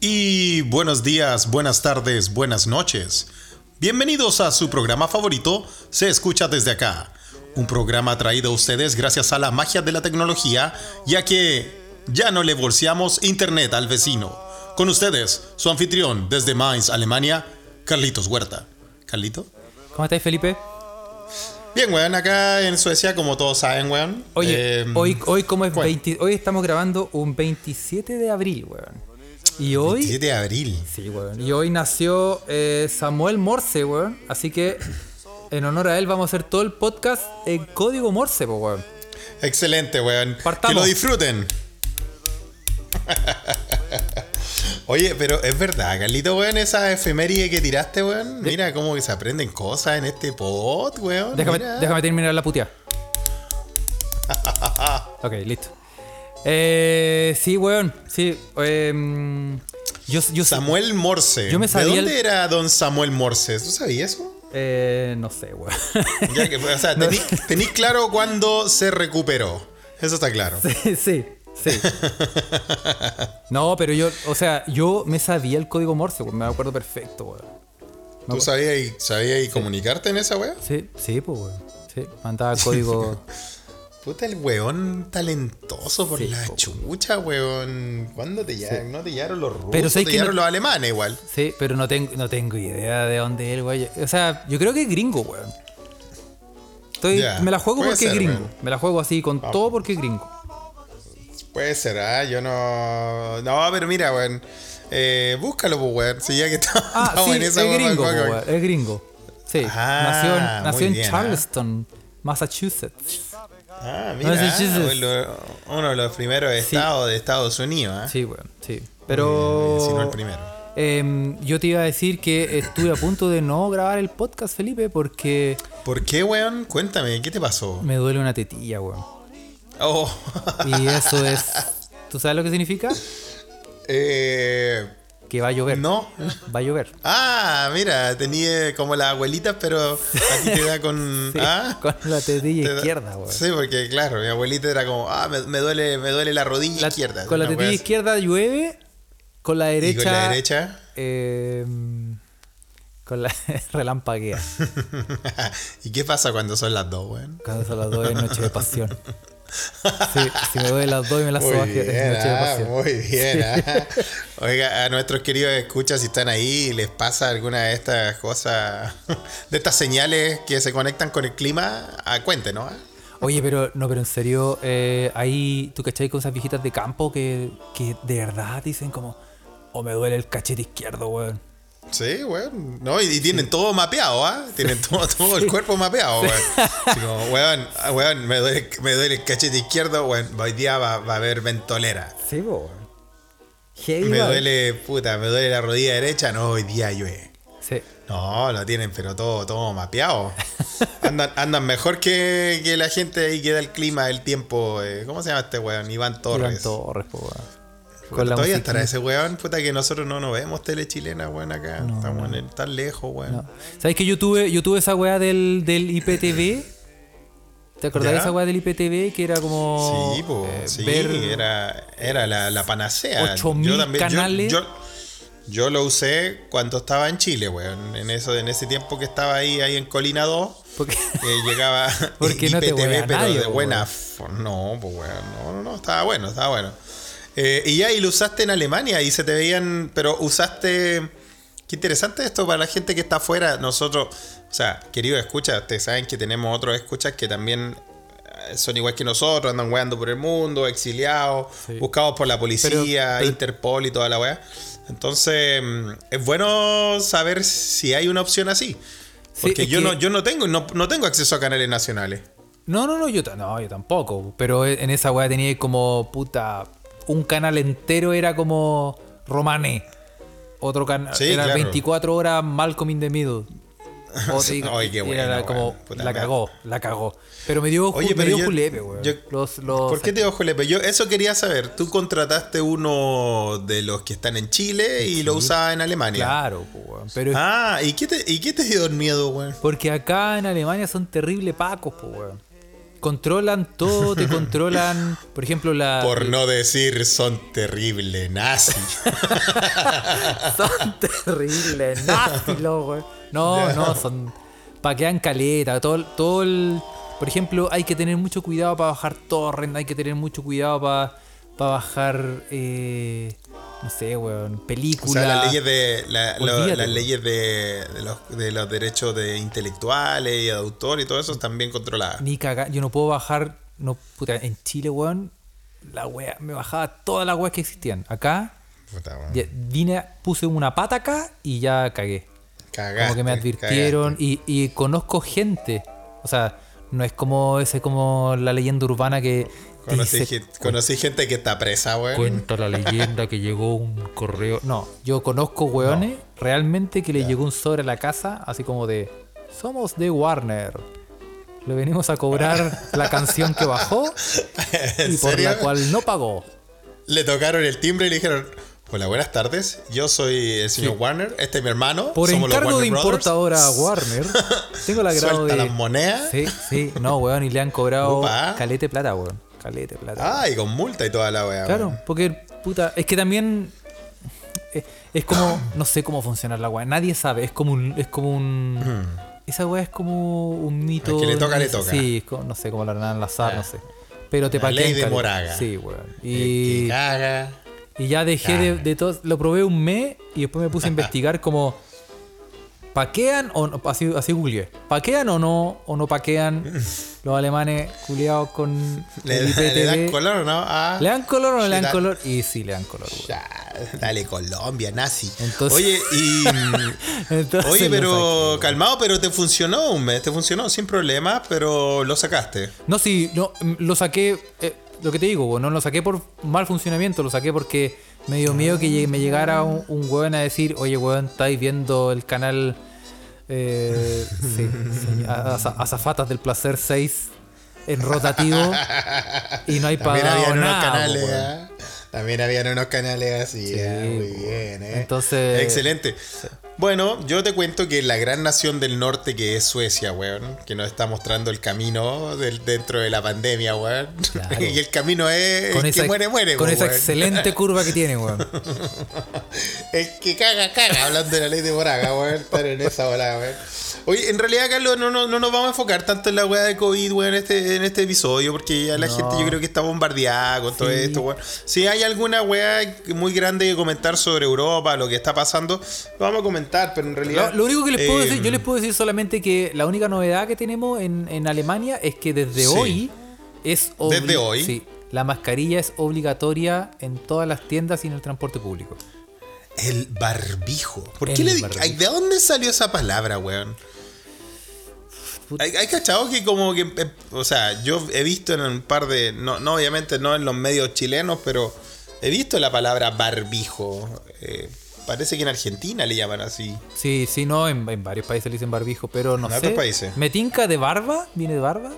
Y buenos días, buenas tardes, buenas noches. Bienvenidos a su programa favorito, Se escucha desde acá. Un programa traído a ustedes gracias a la magia de la tecnología, ya que ya no le bolseamos internet al vecino. Con ustedes, su anfitrión desde Mainz, Alemania, Carlitos Huerta. ¿Carlito? ¿Cómo estáis, Felipe? Bien, weón, acá en Suecia, como todos saben, weón. Oye, eh, hoy, hoy, como es bueno. 20 hoy estamos grabando un 27 de abril, weón. Y hoy. 27 de abril. Sí, weón. Y hoy nació eh, Samuel Morse, weón. Así que en honor a él vamos a hacer todo el podcast en código Morse, po, weón. Excelente, weón. Partamos. Que lo disfruten. Oye, pero es verdad, Carlito, weón, esa efeméride que tiraste, weón. Mira cómo que se aprenden cosas en este pod, weón. Déjame, mira. déjame terminar la puteada. ok, listo. Eh, sí, weón. Sí. em, yo, yo Samuel Morse. Yo me sabía ¿De dónde el- era don Samuel Morse? ¿Tú sabías eso? Eh, no sé, weón. Ya que, o sea, claro cuándo se recuperó. Eso está claro. sí, sí. No, pero yo, o sea, yo me sabía el código Morse, weón. Me acuerdo perfecto, weón. ¿Tú sabías, y- sabías y comunicarte en esa weá? Sí, sí, pues, weón. Sí, mandaba código. Puta, el weón talentoso por Sí, la po. chucha, weón. ¿Cuándo te llaman? No te llaman los rusos, Pero te que no- los alemanes igual. Sí, pero no tengo, no tengo idea de dónde es güey. O sea, yo creo que es gringo, weón. Estoy, me la juego porque es gringo. weón. Me la juego así con todo porque es gringo. Puede ser, ¿ah? Yo no... No, pero mira, weón. Eh, búscalo, pues, weón. Si ya que está- Ah, estamos sí, en es esa weón, gringo, weón, weón, es gringo. Sí, Ah, nació nació en bien, ¿ah? Charleston, Massachusetts. Ah, mira, Massachusetts. uno uno de los primeros estados de Estados Unidos, ¿ah? Sí, weón, sí. Pero. Si no el primero. em, yo te iba a decir que estuve a punto de no grabar el podcast, Felipe, porque ¿Por qué, weón? Cuéntame, ¿qué te pasó? me duele una tetilla, weón. Oh, Y eso es. ¿Tú sabes lo que significa? eh, Que va a llover. no. Va a llover. Ah, mira, tenía como las abuelitas, pero a ti te da con... Sí, ¿ah? Con la tetilla Te da- izquierda, weón. Sí, porque claro, mi abuelita era como, ah, me, me duele, me duele la rodilla La- izquierda. Con la tetilla izquierda llueve, con la derecha. Y con la derecha. eh, con la relampaguea. ¿Y qué pasa cuando son las dos, weón? Cuando son las dos es noche de pasión. Sí, si me duele las dos y me las Muy sobaje, es bien, noche de ah, muy bien. ah. Oiga, a nuestros queridos escuchas, si están ahí y les pasa alguna de estas cosas, de estas señales que se conectan con el clima, ah, cuéntenos. ah. Oye, pero no, pero en serio, eh, ahí, ¿tú cachai con esas viejitas de campo que, que de verdad dicen como, o me duele el cachete izquierdo, weón? Sí, weón. No, y, y tienen todo mapeado, ¿ah? Tienen todo, todo el cuerpo mapeado, weón. Así como, weón, weón, me duele, me duele el cachete izquierdo, weón. Hoy día va, va a haber ventolera. Sí, weón. Heavy, Me duele, puta, me duele la rodilla derecha, no, hoy día llueve. Sí. No, lo tienen, pero todo, todo mapeado. Andan, andan mejor que, que la gente ahí que da el clima, el tiempo. eh, ¿Cómo se llama este weón? Iván Torres. Iván Torres, po, weón. Con la Todavía estará ese weón, puta, que nosotros no nos vemos tele chilena, weón, acá. Estamos en el- tan lejos, weón. No. ¿Sabes que yo tuve, yo tuve esa weá del, del IPTV? ¿Te acordás de esa weá del IPTV? Que era como. Sí, po, eh, sí, ver era, era la, la panacea. 8000 Yo también- canales. Yo, yo lo usé cuando estaba en Chile, weón. En, eso, en ese tiempo que estaba ahí, ahí en Colina 2. Porque, eh, llegaba Porque no te IPTV, pero nadie, de buena weón. No, pues weón, no, no, no, estaba bueno, estaba bueno. Eh, y ya, y lo usaste en Alemania y se te veían, pero usaste... Qué interesante esto para la gente que está afuera. Nosotros, o sea, queridos escuchas, ustedes saben que tenemos otros escuchas que también eh, son igual que nosotros, andan weando por el mundo, exiliados, Sí. buscados por la policía, pero- Interpol y toda la weá. Entonces, mm, es bueno saber si hay una opción así. Sí, Porque yo, que- no, yo no tengo no, no tengo acceso a canales nacionales. no, no, no, yo, no, yo tampoco. Pero en esa weá tenía como puta. Un canal entero era como Romané. Otro canal. Sí, era claro. 24 horas Malcolm in the Middle. Qué era bueno, la- como, la cagó, la cagó. Pero me dio, Oye, me pero dio yo- julepe, weón. yo- Los- los- ¿Por qué te ojo Lepe? Yo eso quería saber. Tú contrataste uno de los que están en Chile y lo usaba en Alemania. Claro, weón. Pero Ah, ¿y qué te, y qué te dio miedo, weón? porque acá en Alemania son terribles pacos, weón. Controlan todo, te controlan, por ejemplo, la... Por no decir son terribles nazis. Son terribles, nazis los, weón. No, no, son. Paquean caleta. Todo, todo el. Por ejemplo, hay que tener mucho cuidado para bajar torrent. Hay que tener mucho cuidado para bajar. eh, no sé, weón. O Películas. sea, las leyes de la- lo- Olvídate, las leyes de, de los, de los derechos de intelectuales y de autor y todo eso están bien controladas. Ni cagar. Yo no puedo bajar. No, puta, en Chile, weón. La wea. Me bajaba todas las weas que existían. Acá. Puta, weón. ya vine, puse una pata acá y ya cagué. Cagaste, como que me advirtieron y, y conozco gente. O sea, no es como ese como la leyenda urbana que Conocí, dice, gen- conocí gente que está presa, weón. cuenta la leyenda que llegó un correo. No, yo conozco weones realmente que le llegó un sobre a la casa así como de somos de Warner. Le venimos a cobrar la canción que bajó ¿En y por serio? la cual no pagó. Le tocaron el timbre y le dijeron: Hola, buenas tardes. Yo soy el señor Warner. Este es mi hermano. Por somos los encargo de Warner Brothers. importadora Warner, tengo el agrado Suelta de. las monedas. Sí, sí, no, weón, y le han cobrado Upa. calete plata, weón. Calete plata. Ah, y con multa y toda la weá. claro, weón. porque, puta, es que también. Es, es como. No sé cómo funciona la weá. Nadie sabe. Es como un. Es como un. Esa weá es como un mito. Al que le toca, le no toca. Sí, es como- no sé cómo la harán al azar, no sé. Pero te paquean ley de caleta. Moraga. Sí, weón. Y. caga. Y ya dejé de, de todo. Lo probé un mes y después me puse a investigar como. ¿Paquean o no? Así, así googleé. ¿Paquean o no? ¿O no paquean los alemanes culiados con ¿Le, el le dan color o no? Ah, ¿Le dan color o no le dan da- color? Y sí, le dan color, güey. ya, dale Colombia, nazi. Entonces- Oye, y. Entonces Oye, pero calmado, pero te funcionó un mes, te funcionó sin problema, pero lo sacaste. No, sí, no, lo saqué. eh, lo que te digo, güey, no lo saqué por mal funcionamiento, lo saqué porque me dio miedo que me llegara un, un weón a decir, oye, weón, estáis viendo el canal. Eh, sí, Azafatas del Placer 6 en rotativo y no hay pagado nada. canales. ¿ah? También habían unos canales así, Sí, ah, muy po. bien, ¿eh? Entonces- Excelente. Bueno, yo te cuento que la gran nación del norte que es Suecia, weón, que nos está mostrando el camino del, dentro de la pandemia, weón. Claro. y el camino es Con el esa, que muere, muere, con po, esa weón. excelente curva que tiene, weón. El que caga, caga, hablando de la ley de Moraga, weón. Estar en esa bola, weón. Oye, en realidad, Carlos, no, no, no nos vamos a enfocar tanto en la weá de COVID, weón, en este, en este episodio, porque ya la No. gente yo creo que está bombardeada con todo Sí. esto, weón. Si hay alguna weá muy grande que comentar sobre Europa, lo que está pasando, lo vamos a comentar, pero en realidad. Lo, lo único que les puedo eh, decir, yo les puedo decir solamente que la única novedad que tenemos en, en Alemania es que desde Sí. hoy es Desde hoy. sí, la mascarilla es obligatoria en todas las tiendas y en el transporte público. El barbijo. ¿Por El qué le barbijo. ¿De dónde salió esa palabra, weón? Hay, hay que como que, eh, o sea, yo he visto en un par de, no, no obviamente no en los medios chilenos, pero he visto la palabra barbijo. Eh, parece que en Argentina le llaman así. Sí, sí, no, en, en varios países le dicen barbijo, pero no En sé. otros países. ¿Metinca de barba? ¿Viene de barba?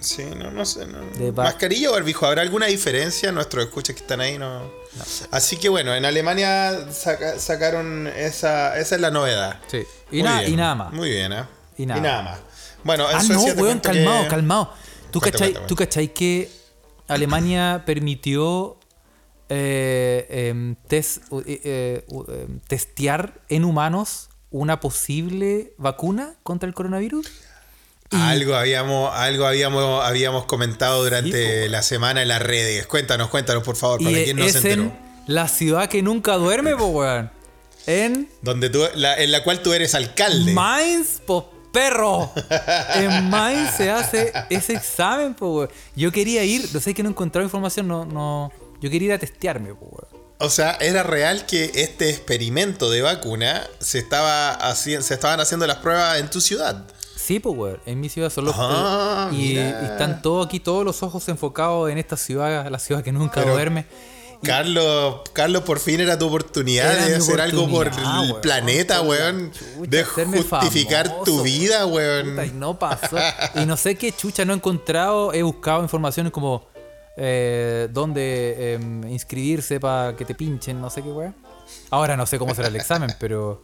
Sí, no, no sé. no. De bar- ¿Mascarilla o barbijo? ¿Habrá alguna diferencia? Nuestros escuchas que están ahí no. Así que bueno, en Alemania saca- sacaron esa, esa es la novedad. Sí. Y, na- bien, y nada más. Muy bien, ¿eh? Y nada. más. Bueno, en Ah, no, weón, calmado, que- calmado. ¿Tú Cuenta, cachai, cuenta, ¿Tú cachai que Alemania permitió eh, em, eh, em, testear en humanos una posible vacuna contra el coronavirus? Y- Algo habíamos, algo habíamos, habíamos comentado durante Sí, la semana en las redes. Cuéntanos, cuéntanos, por favor, para Y quien no se enteró. en la ciudad que nunca duerme, po, weón. En Donde tú, la- en la cual tú eres alcalde. Mainz, po perro. En Mainz se hace ese examen, po, weón. Yo quería ir, no sé que no encontraba información, no, no. Yo quería ir a testearme, weón. O sea, era real que este experimento de vacuna se estaba haci- se estaban haciendo las pruebas en tu ciudad. Sí, pues, weón. En mi ciudad son los. Ah, y, y están todos aquí, todos los ojos enfocados en esta ciudad, la ciudad que nunca Pero- duerme. Carlos, Carlos, por fin era tu oportunidad Era de hacer algo por el weón, planeta, weón. chucha, De justificar famoso, tu vida, weón. Puta, y no pasó. Y no sé qué chucha no he encontrado. He buscado informaciones como eh, dónde em, inscribirse para que te pinchen, no sé qué weón. Ahora no sé cómo será el examen, pero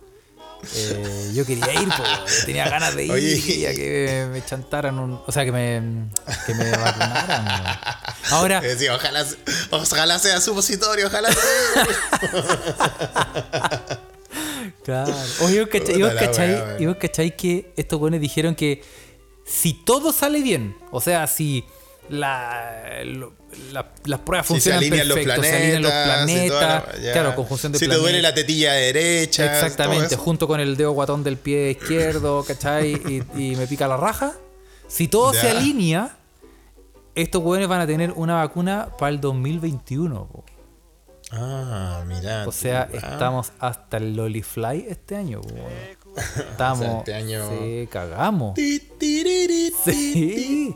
eh, yo quería ir, po, tenía ganas de ir, Oye. quería que me, chantaran un. O sea, que me, que me vacunaran. Ahora, ojalá, ojalá sea supositorio, ojalá sea. Claro. Oye, ¿vos cachai, y vos cachai- vos cachai que estos buenos dijeron que si todo sale bien, o sea, si la, lo- la- las pruebas Si se funcionan los perfecto, planetas, se alinean los planetas, la- claro, conjunción de Si te duele la tetilla derecha. Exactamente, junto con el dedo guatón del pie izquierdo, ¿cachai? Y, y me pica la raja. Si todo se alinea, estos hueones van a tener una vacuna para el 2021. po. Ah, mira. O sea, ah. estamos hasta el Lolifly este año. po. Estamos. este año- Sí, cagamos. Sí.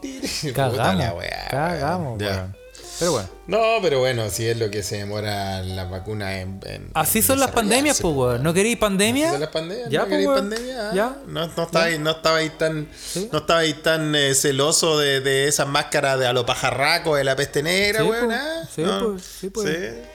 Cagamos. la cagamos. Pero bueno. No, pero bueno, así es lo que se demora la vacuna en. en- Así en son las pandemias, pues, weón. ¿No queréis pandemia? ¿Así son las pandemias? Ya, ¿No queréis weón. pandemia? Ah, Ya. No, no estabais no estabais tan, Sí. no estabais tan eh, celoso de, de esas máscaras de a lo pajarraco de la peste negra, Sí, weón. po. ah? Sí, No. pues, sí, pues. Sí.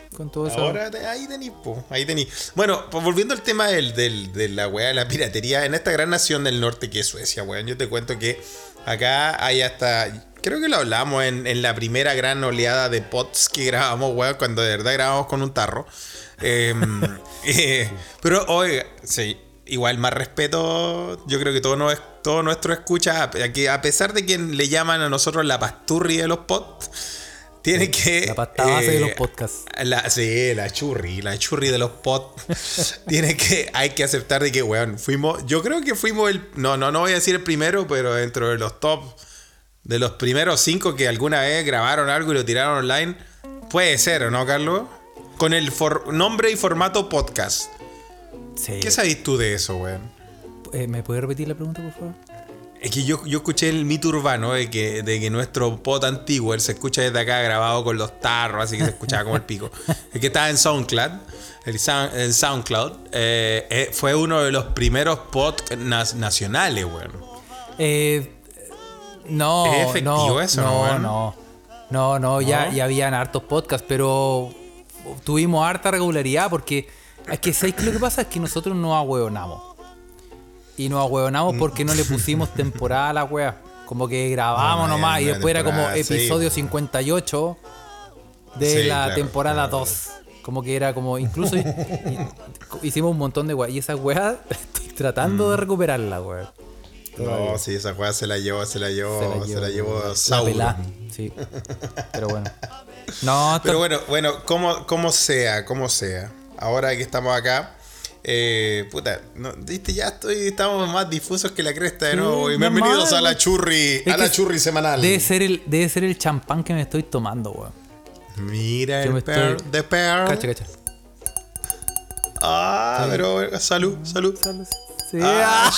Ahora te- ahí po, ahí tenís. Bueno, volviendo al tema del, de la weá de la piratería, en esta gran nación del norte que es Suecia, weón, yo te cuento que acá hay hasta. Creo que lo hablamos en, en la primera gran oleada de pods que grabamos, weón, cuando de verdad grabamos con un tarro. Em, eh, pero, oiga, sí, igual más respeto, yo creo que todo, no, todo nuestro escucha, a, que a pesar de que le llaman a nosotros la pasturri de los pods, tiene que... La pasta base de eh, los podcasts. la, sí, la churri, la churri de los pods. Tiene que, hay que aceptar de que, weón, fuimos, yo creo que fuimos el, no, no, no voy a decir el primero, pero dentro de los top, de los primeros cinco que alguna vez grabaron algo y lo tiraron online, puede ser, ¿o no, Carlos? Con el for- nombre y formato podcast. Sí. ¿Qué sabes tú de eso, weón? Eh, ¿Me puedes repetir la pregunta, por favor? Es que yo, yo escuché el mito urbano de que, de que nuestro pod antiguo, él se escucha desde acá grabado con los tarros, así que se escuchaba como el pico. El que estaba en SoundCloud, el sound- en SoundCloud, eh, eh, fue uno de los primeros pods nacionales, weón. Eh, no, ¿Es efectivo no, eso, no, no, no, no, ya, ¿No? ya habían hartos podcasts, pero tuvimos harta regularidad porque es que ¿sabes qué lo que pasa? Es que nosotros no ahueonamos. Y nos ahueonamos porque no le pusimos temporada a la wea. Como que grabamos No, nomás y después era como sí, episodio weón. 58 de Sí, la claro, temporada claro. 2. Como que era como, incluso hicimos un montón de weas. Y esa wea estoy tratando Mm. de recuperarla, wea. No, sí, esa weá se la llevó, se la llevó, se la llevó, Sauron. sí. Pero bueno. No, Pero bueno, bueno, como, como sea, como sea. Ahora que estamos acá, eh, puta, no, viste, ya estoy, estamos más difusos que la cresta de Sí, nuevo. Y bienvenidos a la churri, a la churri semanal. Debe ser el, debe ser el champán que me estoy tomando, weón. Mira Yo el estoy- the pearl. Cacha, cacha. Ah, pero eh, salud, salud. Sí. Ah, ah.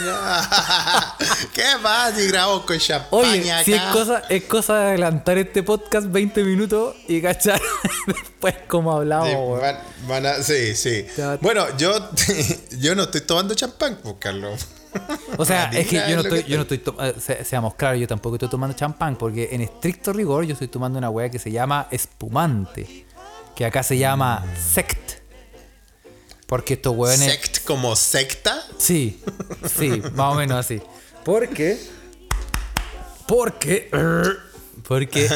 no. ¿Qué más si grabamos con champaña Oye, acá? si es cosa, es cosa de adelantar este podcast 20 minutos y cachar después cómo hablamos, Sí, van- van a- sí. Bueno, yo, yo no estoy tomando champán, pues, Carlos. O sea, es que yo no estoy, yo no estoy to- se- seamos claros, yo tampoco estoy tomando champán, porque en estricto rigor yo estoy tomando una weá que se llama espumante, que acá se llama sect. Porque estos weones. Sect como secta. Sí, sí, más o menos así. Porque. Porque. Porque.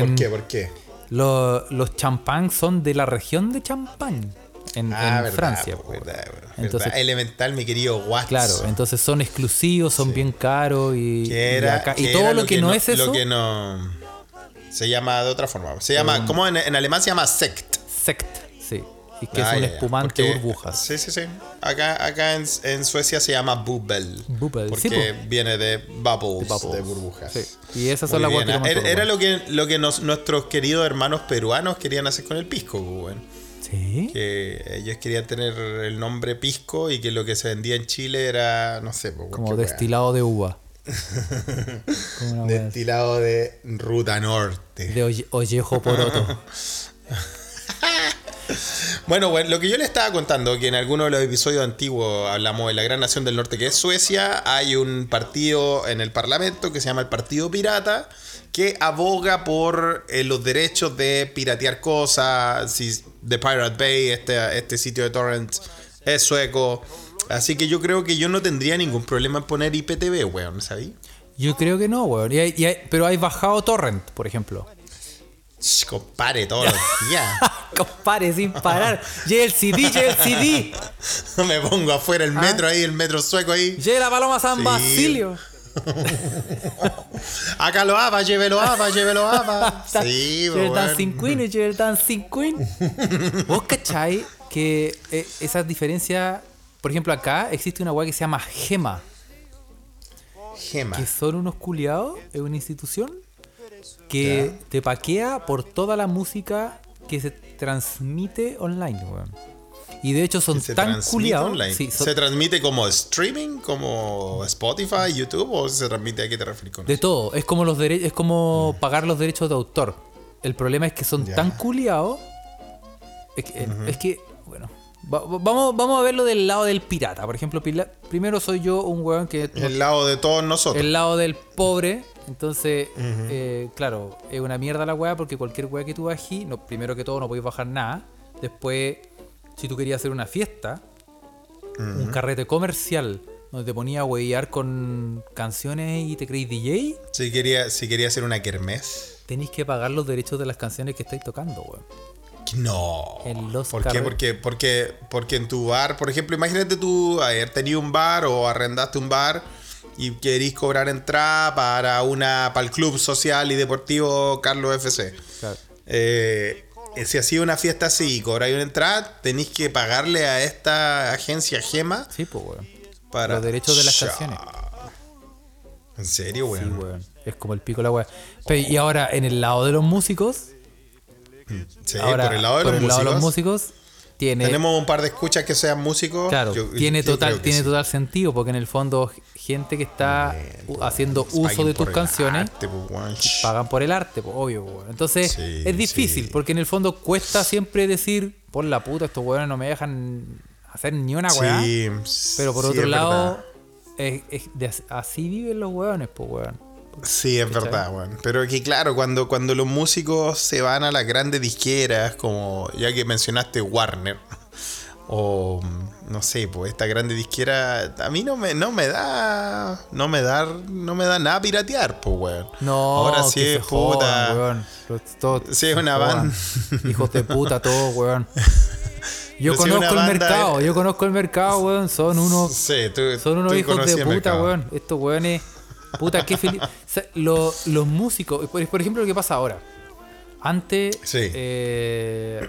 em, ¿Por qué? ¿Por qué? lo- los champán son de la región de Champagne, en, Ah, en verdad, Francia. po, po. verdad, Entonces- verdad. Elemental, mi querido Watson. Claro, entonces son exclusivos, son bien caros y, y acá- todo lo, que, no, es eso, Lo que no. Se llama de otra forma. Se llama. ¿Cómo en, en alemán se llama sect? sect, sí. Y que Ah, es un espumante Porque- burbujas. Sí, sí, sí. Acá, acá en, en Suecia se llama bubbel. Bubbel, Porque sí, viene de bubbles, Bubbles. de burbujas. Sí. Y esas son las que Era, lo que, lo que nos- nuestros queridos hermanos peruanos querían hacer con el pisco, pues, weón. Sí. Que ellos querían tener el nombre pisco y que lo que se vendía en Chile era, no sé, pues, Como destilado de uva. Destilado de Ruta Norte. De oye- ollejo poroto. Bueno, bueno, lo que yo le estaba contando, que en alguno de los episodios antiguos hablamos de la gran nación del norte que es Suecia, hay un partido en el Parlamento que se llama el Partido Pirata, que aboga por eh, los derechos de piratear cosas, si The Pirate Bay, este, este sitio de torrents, es sueco. Así que yo creo que yo no tendría ningún problema en poner IPTV, weón, ¿sabes? Yo creo que no, weón. Y pero hay bajado torrent, por ejemplo. Sh, Compare todos los días. Compare sin parar. Llega el CD, llega el CD. Me pongo afuera el metro ahí, el metro sueco ahí. Llega la paloma San Sí. Basilio. Acá lo aba, llévelo aba, llévelo aba. Sí, Llega el weón. Dancing Queen y llega el Dancing Queen. ¿Vos cachai que eh, esas diferencias, por ejemplo, acá existe una weá que se llama GEMA, Gema. que son unos culiados, es una institución que te paquea por toda la música que se transmite online, weón. Y de hecho son Se tan culiados. sí, son- ¿Se transmite como streaming, como Spotify, YouTube o se transmite a qué te refieres con De eso? todo, es como los es como pagar los derechos de autor. El problema es que son Ya. tan culiados. Es que, es que, bueno, va- va- vamos, vamos a verlo del lado del pirata. Por ejemplo, pila- primero soy yo un weón que El lado de todos nosotros. el lado del pobre. Entonces, eh, claro, es una mierda la weá porque cualquier weá que tú bajes, no, primero que todo no podéis bajar nada. Después, si tú querías hacer una fiesta, un carrete comercial donde te ponía a huevear con canciones y te creís DJ, Si quería, si quería hacer una kermés. tenéis que pagar los derechos de las canciones que estáis tocando, weón. No. En los ¿Por qué? Porque, porque, porque en tu bar, por ejemplo, imagínate tú haber tenido un bar o arrendaste un bar y querís cobrar entrada para una para el club social y deportivo Carlos FC. Claro. Eh, si hacía una fiesta así y cobráis una entrada, tenéis que pagarle a esta agencia Gema Sí, pues, weón. para Los derechos de las canciones. ¿En serio, Sí, weón? weón. Es como el pico de la. Pero, y ahora, en el lado de los músicos, Sí, ahora, por el lado de, por los, el lado de los músicos, músicos, tiene. Tenemos un par de escuchas que sean músicos. Claro, Yo- tiene, yo total, tiene sí. total sentido, porque en el fondo, gente que está haciendo uso Paguen de tus canciones arte, pagan por el arte, obvio. Entonces, Sí, es difícil, sí. porque en el fondo cuesta siempre decir, por la puta, estos weones no me dejan hacer ni una weá. Sí, Pero por otro lado, es- es de as- así viven los weones, pues, weón. Sí, es verdad, weón. Pero que claro, cuando, cuando los músicos se van a las grandes disqueras, como ya que mencionaste Warner, o no sé, pues esta grande disquera, a mí no me, no me da, no me da, no me da nada piratear, pues weón. No, Ahora sí que es se jodan, puta. weón. Sí, es una banda. Hijos de puta, todos, weón. Yo Pero conozco el mercado, yo conozco el mercado, weón. Son unos, Sí, tú, son unos hijos de puta, weón. Estos weones, puta, qué feliz. O sea, lo- los músicos, por, por ejemplo, lo que pasa ahora. Antes, Sí. eh,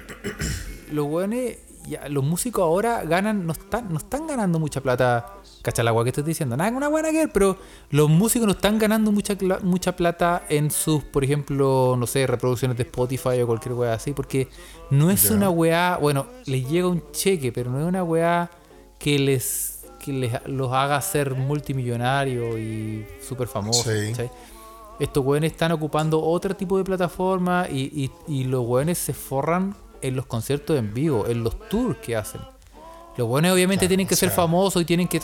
los weones, ya, los músicos ahora ganan, no están, no están ganando mucha plata. ¿Cachai la agua que estoy diciendo? Nada, una buena que pero los músicos no están ganando mucha, mucha plata en sus, por ejemplo, no sé, reproducciones de Spotify o cualquier weá así, porque no es una weá, bueno, les llega un cheque, pero no es una weá que les, que les los haga ser multimillonarios y súper famosos. Estos weones están ocupando otro tipo de plataforma y, y- y los weones se forran en los conciertos en vivo, en los tours que hacen. Los weones obviamente Claro, tienen que o ser famosos y tienen que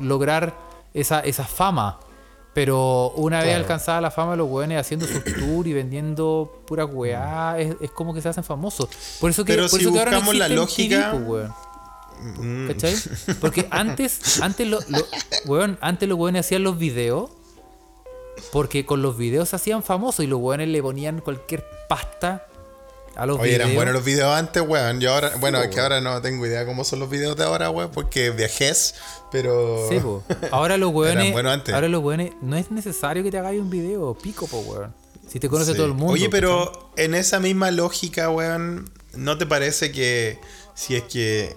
lograr esa, esa fama. Pero una vez alcanzada la fama, los weones haciendo sus tours y vendiendo pura weá, es, es como que se hacen famosos. Por eso que, Pero por si eso que ahora no la lógica- MTV, pues, weón. Mm, ¿Cachai? Porque antes, antes, lo, lo- weón, antes los weones hacían los videos porque con los videos se hacían famosos y los weones le ponían cualquier pasta a los Oye, videos. eran buenos los videos antes, weón. Yo ahora, bueno, po, es que ahora no tengo idea cómo son los videos de ahora, weón, porque viajés, pero. Sí, po. Ahora los weones, ahora los weones, no es necesario que te hagáis un video, pico, po, weón. Si te conoce Sí. todo el mundo. Oye, ¿cachai? pero en esa misma lógica, weón, ¿no te parece que si es que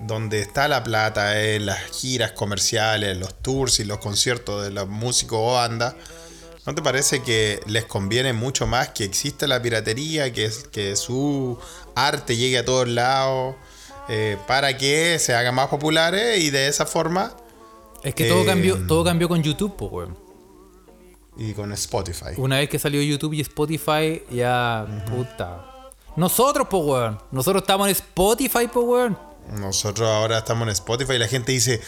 donde está la plata es las giras comerciales, los tours y los conciertos de los músicos o bandas, ¿no te parece que les conviene mucho más que exista la piratería, que, que su arte llegue a todos lados, eh, para que se hagan más populares y de esa forma Es que todo eh, cambió, todo cambió con YouTube, weón. y con Spotify? Una vez que salió YouTube y Spotify, ya, puta. Nosotros, weón. Nosotros estamos en Spotify, po, weón. Nosotros ahora estamos en Spotify y la gente dice,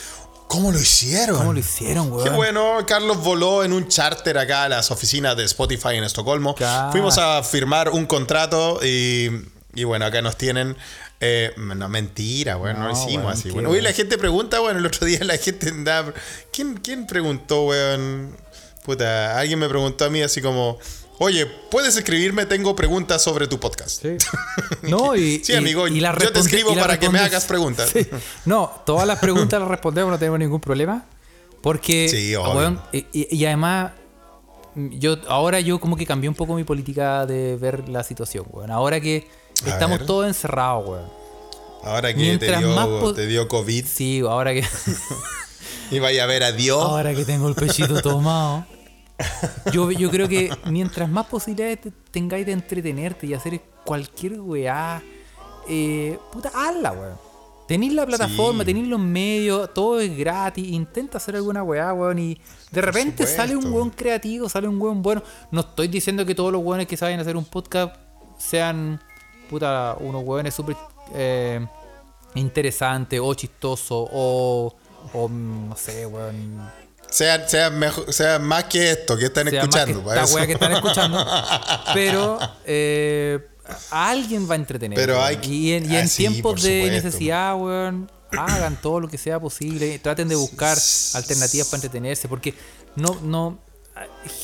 ¿cómo lo hicieron? ¿Cómo lo hicieron, weón? Qué bueno, Carlos voló en un charter acá a las oficinas de Spotify en Estocolmo. Claro. Fuimos a firmar un contrato y, y bueno, acá nos tienen. eh, no, mentira, bueno, no, No, lo hicimos weón, así. Bueno, hoy la gente pregunta, bueno, el otro día la gente andaba. ¿Quién, quién preguntó, weón? Puta, alguien me preguntó a mí así como. Oye, ¿puedes escribirme? Tengo preguntas sobre tu podcast. Sí. No, y, Sí, y- amigo, y las yo te escribo y para que me hagas preguntas. Sí. No, todas las preguntas las respondemos, no tenemos ningún problema. Porque, Sí, ah, weón, y, y- y además, yo ahora yo como que cambié un poco mi política de ver la situación, weón. Ahora que estamos todos encerrados, weón. Ahora que te Mientras dio, te dio COVID Sí, ahora que, y vaya a ver a Dios. ahora que tengo el pechito tomado. Yo, yo creo que mientras más posibilidades te- tengáis de entretenerte y hacer cualquier weá, eh, puta, hazla, weón. Tenéis la plataforma, Sí. tenéis los medios, todo es gratis, intenta hacer alguna weá, weón, y de repente sale un weón creativo, sale un weón bueno. No estoy diciendo que todos los weones que saben hacer un podcast sean, puta, unos weones súper eh, interesantes o chistosos o, o, no sé, weón, Sea, sea, mejor, sea más que esto que están escuchando. para esta wea que están escuchando. Pero eh, a alguien va a entretener. Pero hay que- y en, y ah, en sí, tiempos de supuesto. necesidad, weón, hagan todo lo que sea posible. Traten de buscar alternativas para entretenerse. Porque no, no.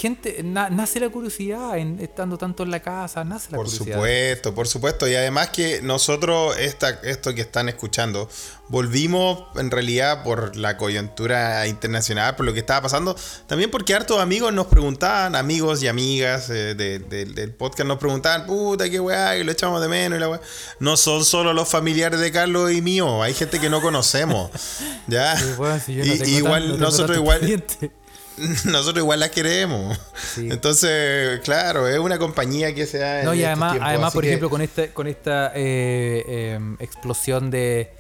Gente, na- nace la curiosidad en estando tanto en la casa, nace la Por curiosidad. supuesto, por supuesto. Y además que nosotros, esta, esto que están escuchando, volvimos en realidad por la coyuntura internacional, por lo que estaba pasando. También porque hartos amigos nos preguntaban, amigos y amigas eh, de- de- del podcast nos preguntaban, puta, qué weá, que lo echamos de menos y la weá. No son solo los familiares de Carlos y mío, hay gente que no conocemos. ¿Ya? Si yo no Y- igual nosotros igual cliente. nosotros igual la queremos. Sí. Entonces, claro, es una compañía que se da en No, y estos además, además por que- ejemplo, con esta, con esta eh, eh, explosión de,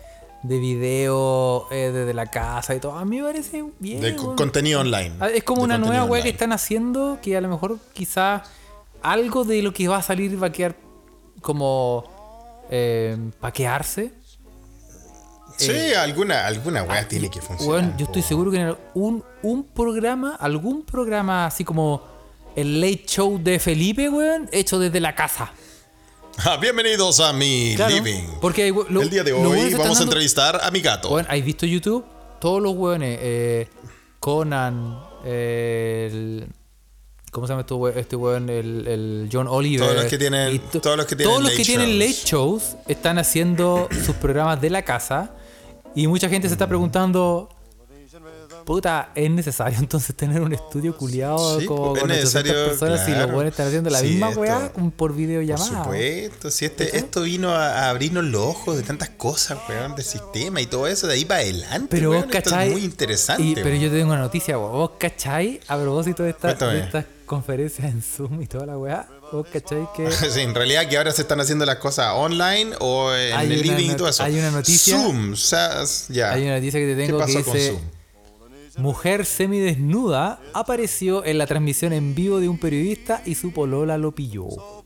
de video eh, desde la casa y todo, a mí me parece bien. de contenido online. Ah, Es como De una nueva weá que están haciendo que a lo mejor quizá algo de lo que va a salir va a quedar como eh, paquearse. Sí, alguna, alguna weá tiene que funcionar. Yo estoy seguro que en un, un programa, algún programa así como el Late Show de Felipe, weón, hecho desde la casa. Ah, Bienvenidos a mi Claro, living. Porque lo- El día de hoy vamos a entrevistar a mi gato. Weón, ¿has visto YouTube? Todos los weones, eh, Conan, eh, el, ¿cómo se llama este weón? Este weón? El, el John Oliver. Todos los que tienen- to- todos los que tienen todos los late que tienen shows. late shows están haciendo sus programas de la casa y mucha gente se está preguntando. Puta, ¿es necesario entonces tener un estudio culiado Sí, como es con 800 necesario, personas si los claro. weones están haciendo la Sí, misma esto- weá por Por videollamada? supuesto, si este, esto vino a, a abrirnos los ojos de tantas cosas, weón, del sistema y todo eso, de ahí para adelante. Pero vos weón, esto cachai. es muy interesante. y- pero weón. yo te tengo una noticia, vos, vos cachai, a propósito de, esta- de estas conferencias en Zoom y toda la weá, vos cachai que Sí, en realidad que ahora se están haciendo las cosas online o en Hay el una living y todo eso. hay una noticia- Zoom, o sea, ya. hay una noticia que te ¿Qué tengo que pasó con dice Zoom? mujer semidesnuda apareció en la transmisión en vivo de un periodista y su polola lo pilló.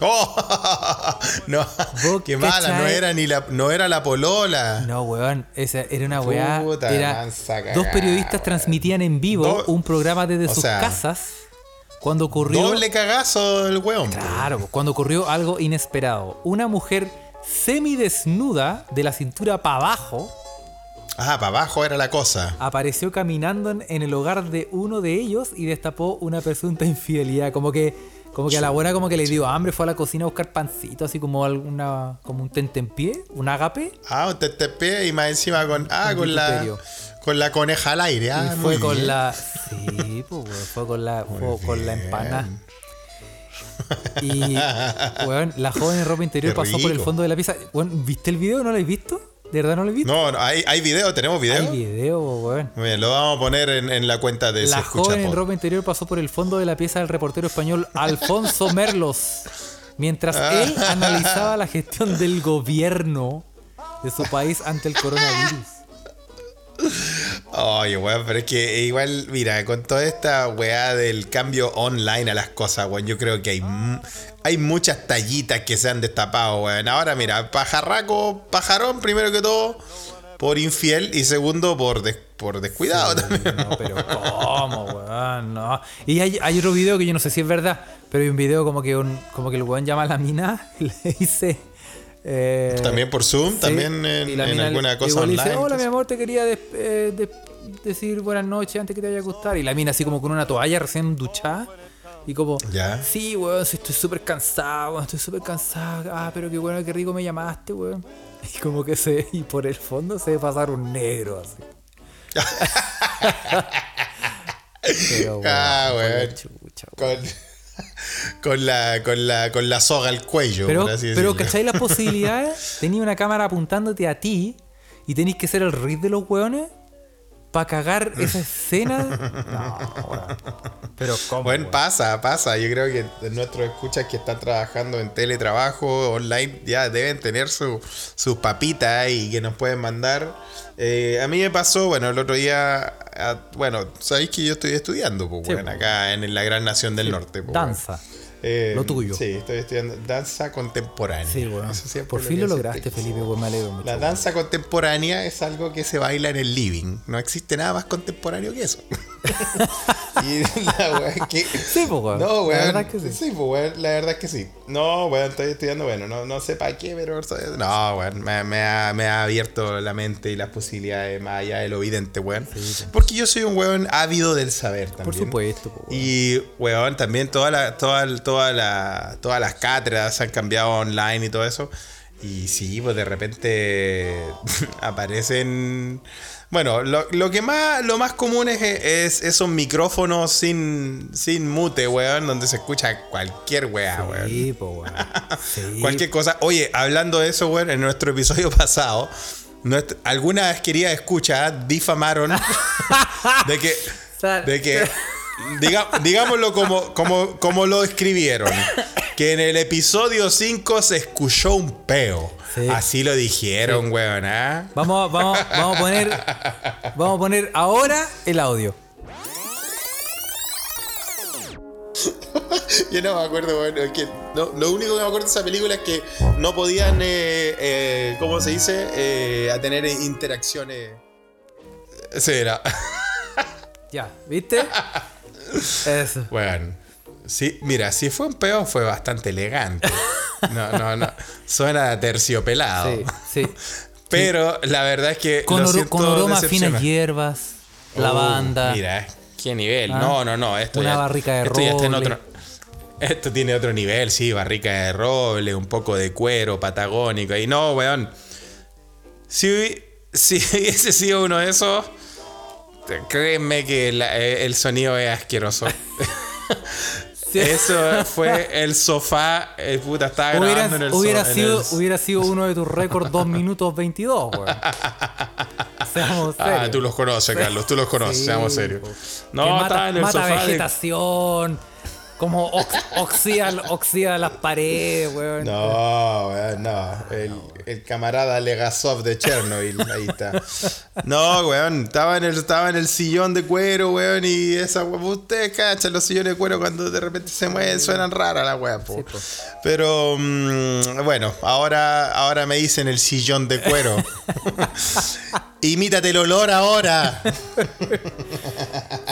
Oh, no, Vos qué mala, no era ni la, no era la polola. No, weón, esa era una weá. Puta Era, mansa cagada, dos periodistas weón. transmitían en vivo Do- un programa desde o sus sea, casas cuando ocurrió Doble cagazo el weón. Claro, pues, cuando ocurrió algo inesperado. Una mujer semidesnuda, de la cintura para abajo, Ah, para abajo era la cosa. apareció caminando en, en el hogar de uno de ellos y destapó una presunta infidelidad. Como que, como que a la buena como que le dio hambre, fue a la cocina a buscar pancito, así como alguna, como un tentempié, un agape. Ah, un TTP y más encima con, ah, Con la, con la coneja al aire. Ah, y fue con bien. la. Sí, pues, fue con la, fue con la bien. empana. Y, weón, la joven en ropa interior Qué pasó por el fondo de la pieza. Weón, ¿viste el video? ¿No lo has visto? ¿De verdad no lo has visto? No, no, hay, hay video, tenemos video. Hay video, weón. Bien, lo vamos a poner en, en la cuenta de La joven en ropa interior pasó por el fondo de la pieza del reportero español Alfonso Merlos, mientras Ah. él analizaba la gestión del gobierno de su país ante el coronavirus. Oye, weón, pero es que igual, mira, con toda esta weá del cambio online a las cosas, weón, yo creo que hay, hay muchas tallitas que se han destapado, weón. Ahora, mira, pajarraco, pajarón, primero que todo, por infiel y segundo, por, des- por descuidado también. No, pero ¿cómo, weón? No. Y hay, hay otro video que yo no sé si es verdad, pero hay un video como que, un, como que el weón llama a la mina y le dice... eh, También por Zoom, sí, también en, alguna cosa igual online. dice, hola mi amor, te quería des- eh, des- decir buenas noches antes que te vaya a acostar. Y la mina así como con una toalla recién duchada. Y como, Ya. sí, weón, sí, estoy súper cansado, weón, estoy súper cansado. Ah, pero qué bueno, qué rico me llamaste, weón. Y como que se, y por el fondo se ve pasar un negro así. Pero, Ah, por la weón. chucha, weón. Con, con, la, con, la, con la soga al cuello, Pero, por así pero. ¿cachai las posibilidades? Tenía una cámara apuntándote a ti y tenéis que ser el rey de los hueones para cagar esa escena. No. Pero ¿cómo? Bueno, pasa, pasa. Yo creo que de nuestros escuchas que están trabajando en teletrabajo online ya deben tener su- sus papitas y que nos pueden mandar. Eh, a mí me pasó, bueno, el otro día, ah, bueno, sabéis que yo estoy estudiando, pues, Sí, weón, pues. acá en la gran nación del norte. pues. Danza. Eh, Lo tuyo. Sí, estoy estudiando danza contemporánea. Sí, siempre Por fin lo lograste. Felipe, weón, me alegro mucho. La danza contemporánea es algo que se baila en el living. No existe nada más contemporáneo que eso. y la weá es que. Sí, pues, weón. No, La weón. verdad que sí. pues, weón. La verdad es que sí. No, weón, estoy estudiando, bueno, no, no sé para qué, pero. No, weón. Me, me ha, me ha abierto la mente y las posibilidades más allá de lo evidente, weón. Porque yo soy un weón ávido del saber también. Por supuesto, pues, weón. Y, weón, también toda la, toda, toda la, todas las cátedras se han cambiado online y todo eso. Y sí, pues de repente aparecen. Bueno, lo, lo que más, lo más común es, es esos micrófonos sin, sin mute, weón, donde se escucha cualquier weá, weón. Sí, pues, weón. Sí, Cualquier cosa. Oye, hablando de eso, weón, en nuestro episodio pasado, nuestra- algunas queridas escuchas difamaron de que, de que diga- digámoslo como, como, como lo escribieron, que en el episodio 5 se escuchó un peo. Sí. Así lo dijeron, weón, ¿ah? Vamos, vamos, vamos a poner. Vamos a poner ahora el audio. Yo no me acuerdo, bueno, es que no, lo único que me acuerdo de esa película es que no podían, eh, eh, ¿cómo se dice? Eh, a tener interacciones. Sí, era. Ya, ¿viste? Eso. Bueno, sí, mira, si fue un peo fue bastante elegante. No, no, no. Suena terciopelado. Sí, sí. Pero la verdad es que. Con, oro- con decepcionante. finas hierbas, Oh, lavanda. Mira, qué nivel. Ah, no, no, no. Esto una ya, barrica de esto ya está en roble. otro. Esto tiene otro nivel, sí, barrica de roble, un poco de cuero patagónico. Y no, weón. Si, si hubiese sido uno de esos, créeme que la- eh, el sonido es asqueroso. Eso fue el sofá. eh, puta, estaba grabando en el hubiera so- en sido, el- hubiera sido uno de tus récords 2 minutos 22, weón. Seamos serios. Ah, tú los conoces, Carlos, tú los conoces, Sí, seamos serios. No, Que estaba mata, en el mata sofá de- vegetación. Como ox- oxida, oxida las paredes, weón. No, weón, no. El, el camarada Legasov de Chernobyl, ahí está. No, weón, estaba en el, estaba en el sillón de cuero, weón, y esa weón, ustedes cachan los sillones de cuero cuando de repente se mueven, suenan raras las weas, po. Sí, po. Pero mm, bueno, ahora, ahora me dicen el sillón de cuero. Imítate el olor ahora.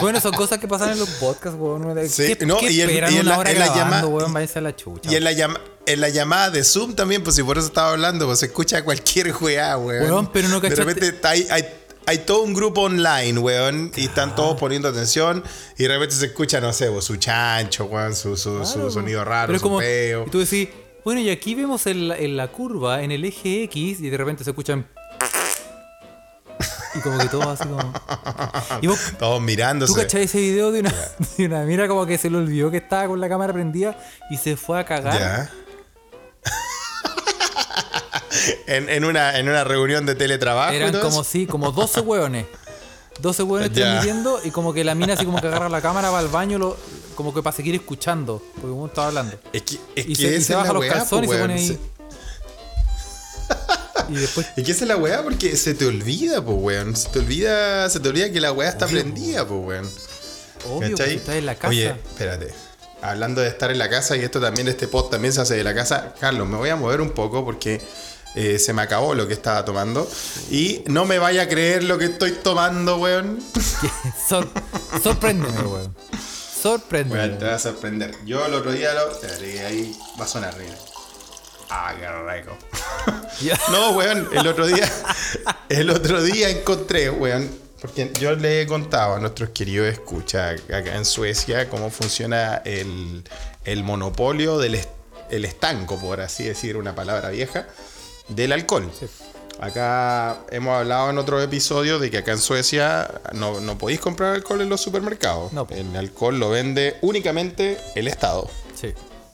Bueno, son cosas que pasan en los podcasts, weón. Sí, ¿Qué, no, y en la- hora en la grabando, llama- weón? Váyanse a la chucha. Y en la, llama- en la llamada de Zoom también, pues si por eso estaba hablando, pues se escucha cualquier weá, weón. Weón, pero no De cachaste- repente hay, hay, hay todo un grupo online, weón, y están todos poniendo atención, y de repente se escucha, no sé, pues, su chancho, weón, su, su, su sonido raro, pero su como, peo. Y tú decís, bueno, y aquí vemos en la, en la curva, en el eje X, y de repente se escuchan. Y como que todo así como. Y vos, Todos ¿tú mirándose. cachai ese video de una, de una mira como que se le olvidó que estaba con la cámara prendida y se fue a cagar? Ya. En, en una, en una reunión de teletrabajo. y Eran todo como eso. sí, como 12 hueones. 12 hueones transmitiendo y como que la mina así como que agarra la cámara, va al baño, lo, como que para seguir escuchando, porque uno estaba hablando. Es que, es Y que se, y esa se es baja los weá, calzones y pues, se pone ahí. Y después. ¿Y qué es la weá? Porque se te olvida, pues, weón. Se te olvida, se te olvida que la weá está Obvio, prendida, pues, weón. Obvio, ¿Cachai? que estás en la casa. Oye, espérate. Hablando de estar en la casa, y esto también, este pod también se hace de la casa. Carlos, me voy a mover un poco porque eh, se me acabó lo que estaba tomando. Y no me vaya a creer lo que estoy tomando, weón. Sor- sorpréndeme, weón. Sorpréndeme. Weón, te va a sorprender. Yo el otro día lo. Espérate, que ahí va a sonar bien. Ah, qué rico. No, weón, el otro día. El otro día encontré, weón. Porque yo le he contado a nuestros queridos escucha acá en Suecia cómo funciona el, el monopolio del est- el estanco, por así decir, una palabra vieja, del alcohol. Acá hemos hablado en otro episodio de que acá en Suecia no, no podéis comprar alcohol en los supermercados. No. El alcohol lo vende únicamente el Estado. Sí.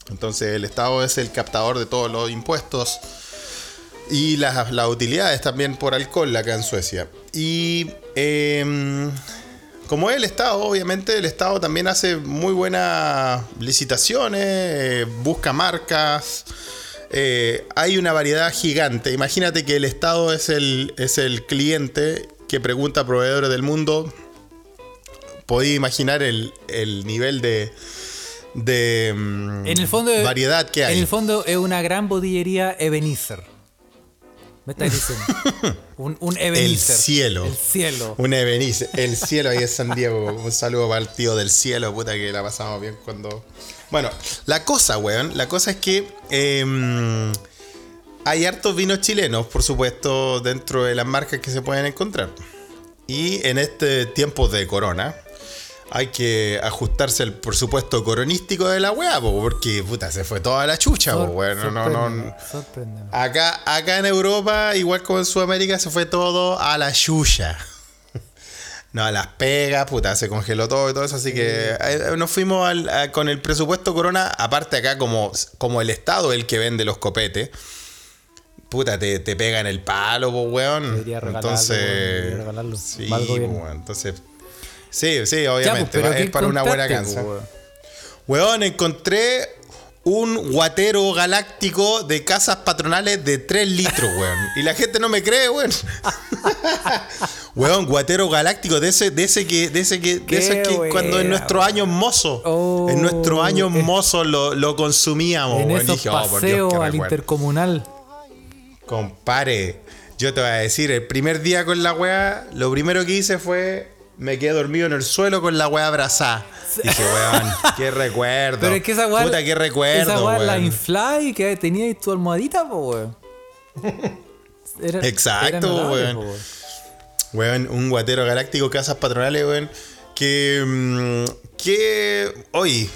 Entonces el Estado es el captador de todos los impuestos y las, las utilidades también por alcohol acá en Suecia. Y em, como es el Estado, obviamente el Estado también hace muy buenas licitaciones, eh, busca marcas. eh, hay una variedad gigante. Imagínate que el Estado es el, es el cliente que pregunta a proveedores del mundo. Podéis imaginar el, el nivel de, de mm, En el fondo. variedad que hay. En el fondo es una gran botillería Ebenezer. Me estás diciendo. un, un Ebenezer. cielo. El cielo. Un Ebenice, el cielo ahí es San Diego. Un saludo para el tío del cielo, puta que la pasamos bien cuando. Bueno, la cosa, weón, la cosa es que em, hay hartos vinos chilenos, por supuesto, dentro de las marcas que se pueden encontrar. Y en este tiempo de corona, hay que ajustarse al presupuesto coronístico de la weá, po, porque puta, se fue toda la chucha, po. No, no, no. Acá, acá en Europa, igual como en Sudamérica, se fue todo a la chucha. No, a las pegas, puta, se congeló todo y todo eso, así que eh, nos fuimos al- a- con el presupuesto Corona, aparte acá como, como el Estado el que vende los copetes, puta, te, te pega en el palo, weón. Debería regalarlo, Entonces, debería regalarlo. sí, weón, entonces, sí, sí, Ya, pues, obviamente, ¿qué es para una buena cansa. po, weón? Weón, encontré un guatero galáctico de casas patronales de 3 litros, weón. Y la gente no me cree, weón. weón, guatero galáctico de ese, de ese que, de ese que, de ese que cuando en nuestros años mozos, Oh, en nuestros años eh. mozos lo, lo consumíamos, En weón. Esos dije, oh, por Dios, al intercomunal. Compare, yo te voy a decir, el primer día con la weá, lo primero que hice fue. Me quedé dormido en el suelo con la weá abrazada. Dije, weón, qué recuerdo. Pero es que esa weá. Puta, qué recuerdo. Esa weá la y que tenías tu almohadita, po, weón. Era- Exacto, era weón. weón. Un guatero galáctico, casas patronales, weón. Que. mm, que. Hoy.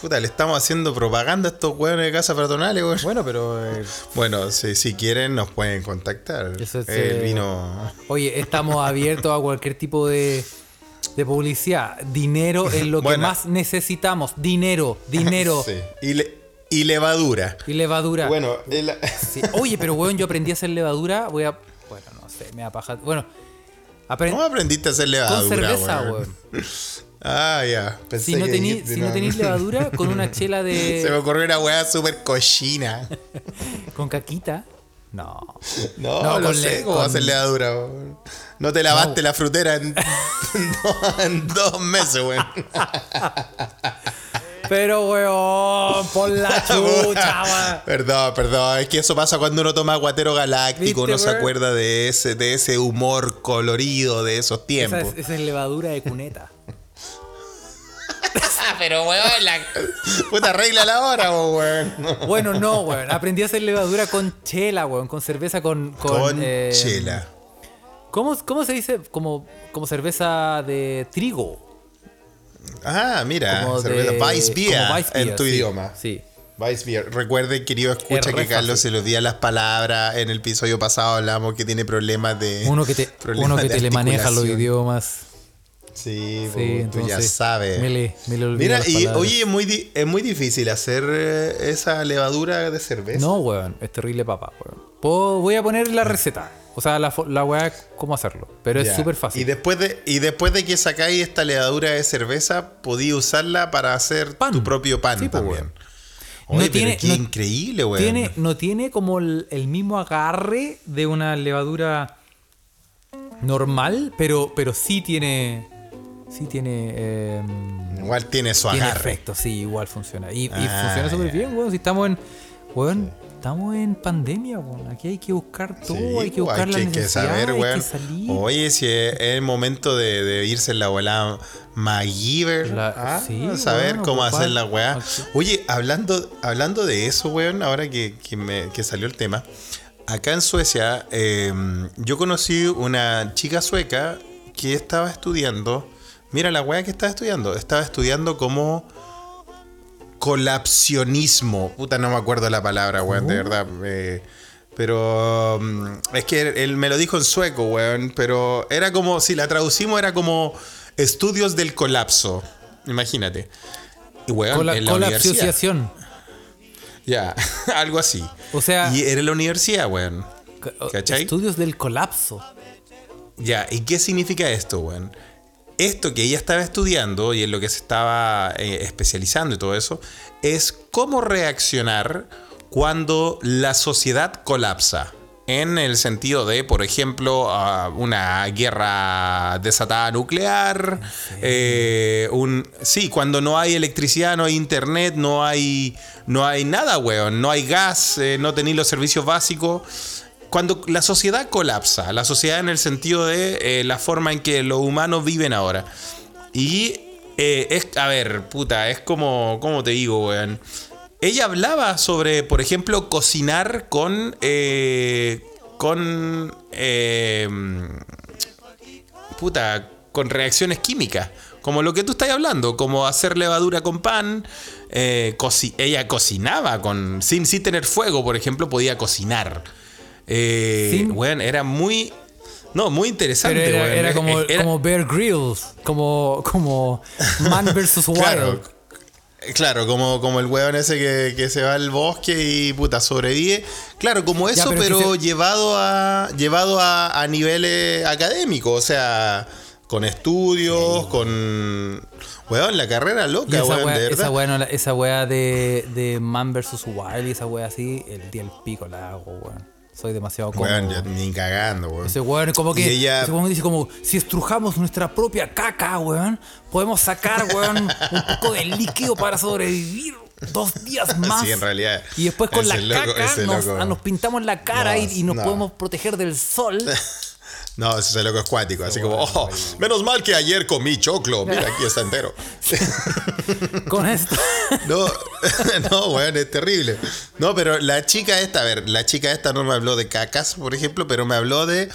Puta, le estamos haciendo propaganda a estos weones de casas patronales, weón. Bueno, pero. eh, Bueno, si, si quieren, nos pueden contactar. Eso es, El eh, vino. Oye, estamos abiertos a cualquier tipo de, de publicidad. Dinero es lo que más necesitamos. Dinero, dinero Sí. Y, le- y levadura. y levadura. Bueno, el- Sí. Oye, pero weón, yo aprendí a hacer levadura. Voy a. Bueno, no sé, me da paja. Bueno, aprendí. ¿cómo aprendiste a hacer levadura? Con cerveza, weón? weón. Ah, ya. Pensé Si no, dijiste, si no tenéis levadura, con una chela Se me de. ocurrió una weá súper cochina. con caquita. No. No, No, con sé cómo con- hacer levadura, weón. No te lavaste la frutera en, en dos- meses, weón. Pero weón, por la chucha, weón. Perdón, perdón. Es que eso pasa cuando uno toma aguatero galáctico. ¿Viste, Uno se acuerda de ese, de ese humor colorido de esos Esa tiempos. es, esa es levadura de cuneta. Pero, weón, la puta regla la hora, weón. Bueno, no, weón. Aprendí a hacer levadura con chela, weón. Con cerveza con. Con, Con eh, chela. ¿cómo, ¿Cómo se dice? Como, como cerveza de trigo. Ah, mira. Como cerveza de- Weissbier como Weissbier, en tu sí, idioma. Sí. Weissbier. Recuerden, querido escucha, Es que Carlos fácil. se los olvida las palabras. En el episodio pasado hablamos que tiene problemas de. Uno que te, uno que te le maneja los idiomas. Sí, Sí, po, tú ya entonces, sabes. me le- me le olvido Mira, y palabras. oye, es muy, es muy difícil hacer eh, esa levadura de cerveza. No, weón. Es terrible papá, weón. Puedo- voy a poner la receta. O sea, la, weá, cómo hacerlo. Pero Ya. es súper fácil. Y después de, y después de que sacáis esta levadura de cerveza, podí usarla para hacer Pan. tu propio pan Sí, po, también. weón. Oye, no tiene, qué no- increíble, weón. tiene- no tiene como el, el mismo agarre de una levadura normal, pero, pero sí tiene. Sí tiene. eh, Igual tiene su tiene agarre. efecto, sí, igual funciona. Y, y Ah, funciona súper ya. bien, weón. Si estamos en. Weón, estamos en pandemia, weón. Aquí hay que buscar todo, Sí, hay que pues, buscar hay que, saber, hay weón. que salir. Oye, si es el momento de, de irse en la volada MacGyver. La- ah, sí, saber bueno, cómo hacer la weá. aquí. Oye, hablando, hablando de eso, weón, ahora que, que me- que salió el tema. Acá en Suecia, eh, yo conocí una chica sueca que estaba estudiando. Mira la weá que estaba estudiando. Estaba estudiando como colapsionismo. Puta, no me acuerdo la palabra, weón, de verdad. eh, pero mm, es que él, me lo dijo en sueco, weón. Pero era como, si la traducimos, era como estudios del colapso. Imagínate. Y weón, en la. Ya, algo así. O sea, Y era la universidad, weón. ca- ¿cachai? estudios del colapso. Ya, ¿y qué significa esto, weón? Esto que ella estaba estudiando y en lo que se estaba eh, especializando y todo eso, es cómo reaccionar cuando la sociedad colapsa. En el sentido de, por ejemplo, ah, una guerra desatada nuclear, eh, un, sí, cuando no hay electricidad, no hay internet, no hay, no hay nada, weón, no hay gas, eh, no tenéis los servicios básicos cuando la sociedad colapsa, la sociedad en el sentido de eh, la forma en que los humanos viven ahora. Y eh, es, a ver, puta, es como, ¿cómo te digo, weón? Ella hablaba sobre, por ejemplo, cocinar con, eh, con, puta, con reacciones químicas. Como lo que tú estás hablando, como hacer levadura con pan. ella cocinaba con, sin, sin tener fuego, por ejemplo, podía cocinar. Eh, weón, era muy. No, muy interesante, Pero era, weón. era como, era- como Bear Grylls, como, como Man vs. Wild. Claro, claro como, como el weón ese que, que se va al bosque y puta sobrevive. Claro, como Ya, eso, pero pero, que se- llevado a. llevado a, a niveles académicos. O sea, con estudios, con. Weón, la carrera loca, esa weón, wea, de verdad. esa no la- esa wea de, de Man vs. Wild y esa wea así, el día del pico la hago, weón. Soy demasiado cómodo. Ya ni cagando, weón. Ese weón como que Y ella- ese weón dice como si estrujamos nuestra propia caca, weón, podemos sacar, weón, un poco de líquido para sobrevivir dos días más. Sí, en realidad, Y después con la loco- caca nos, nos pintamos la cara No, y, y nos no. podemos proteger del sol. No, ese es loco es cuático. Así como, oh, menos mal que ayer comí choclo. Mira, aquí está entero. con esto. No, no, weón, es terrible. No, pero la chica esta, a ver, la chica esta no me habló de cacas, por ejemplo, pero me habló de,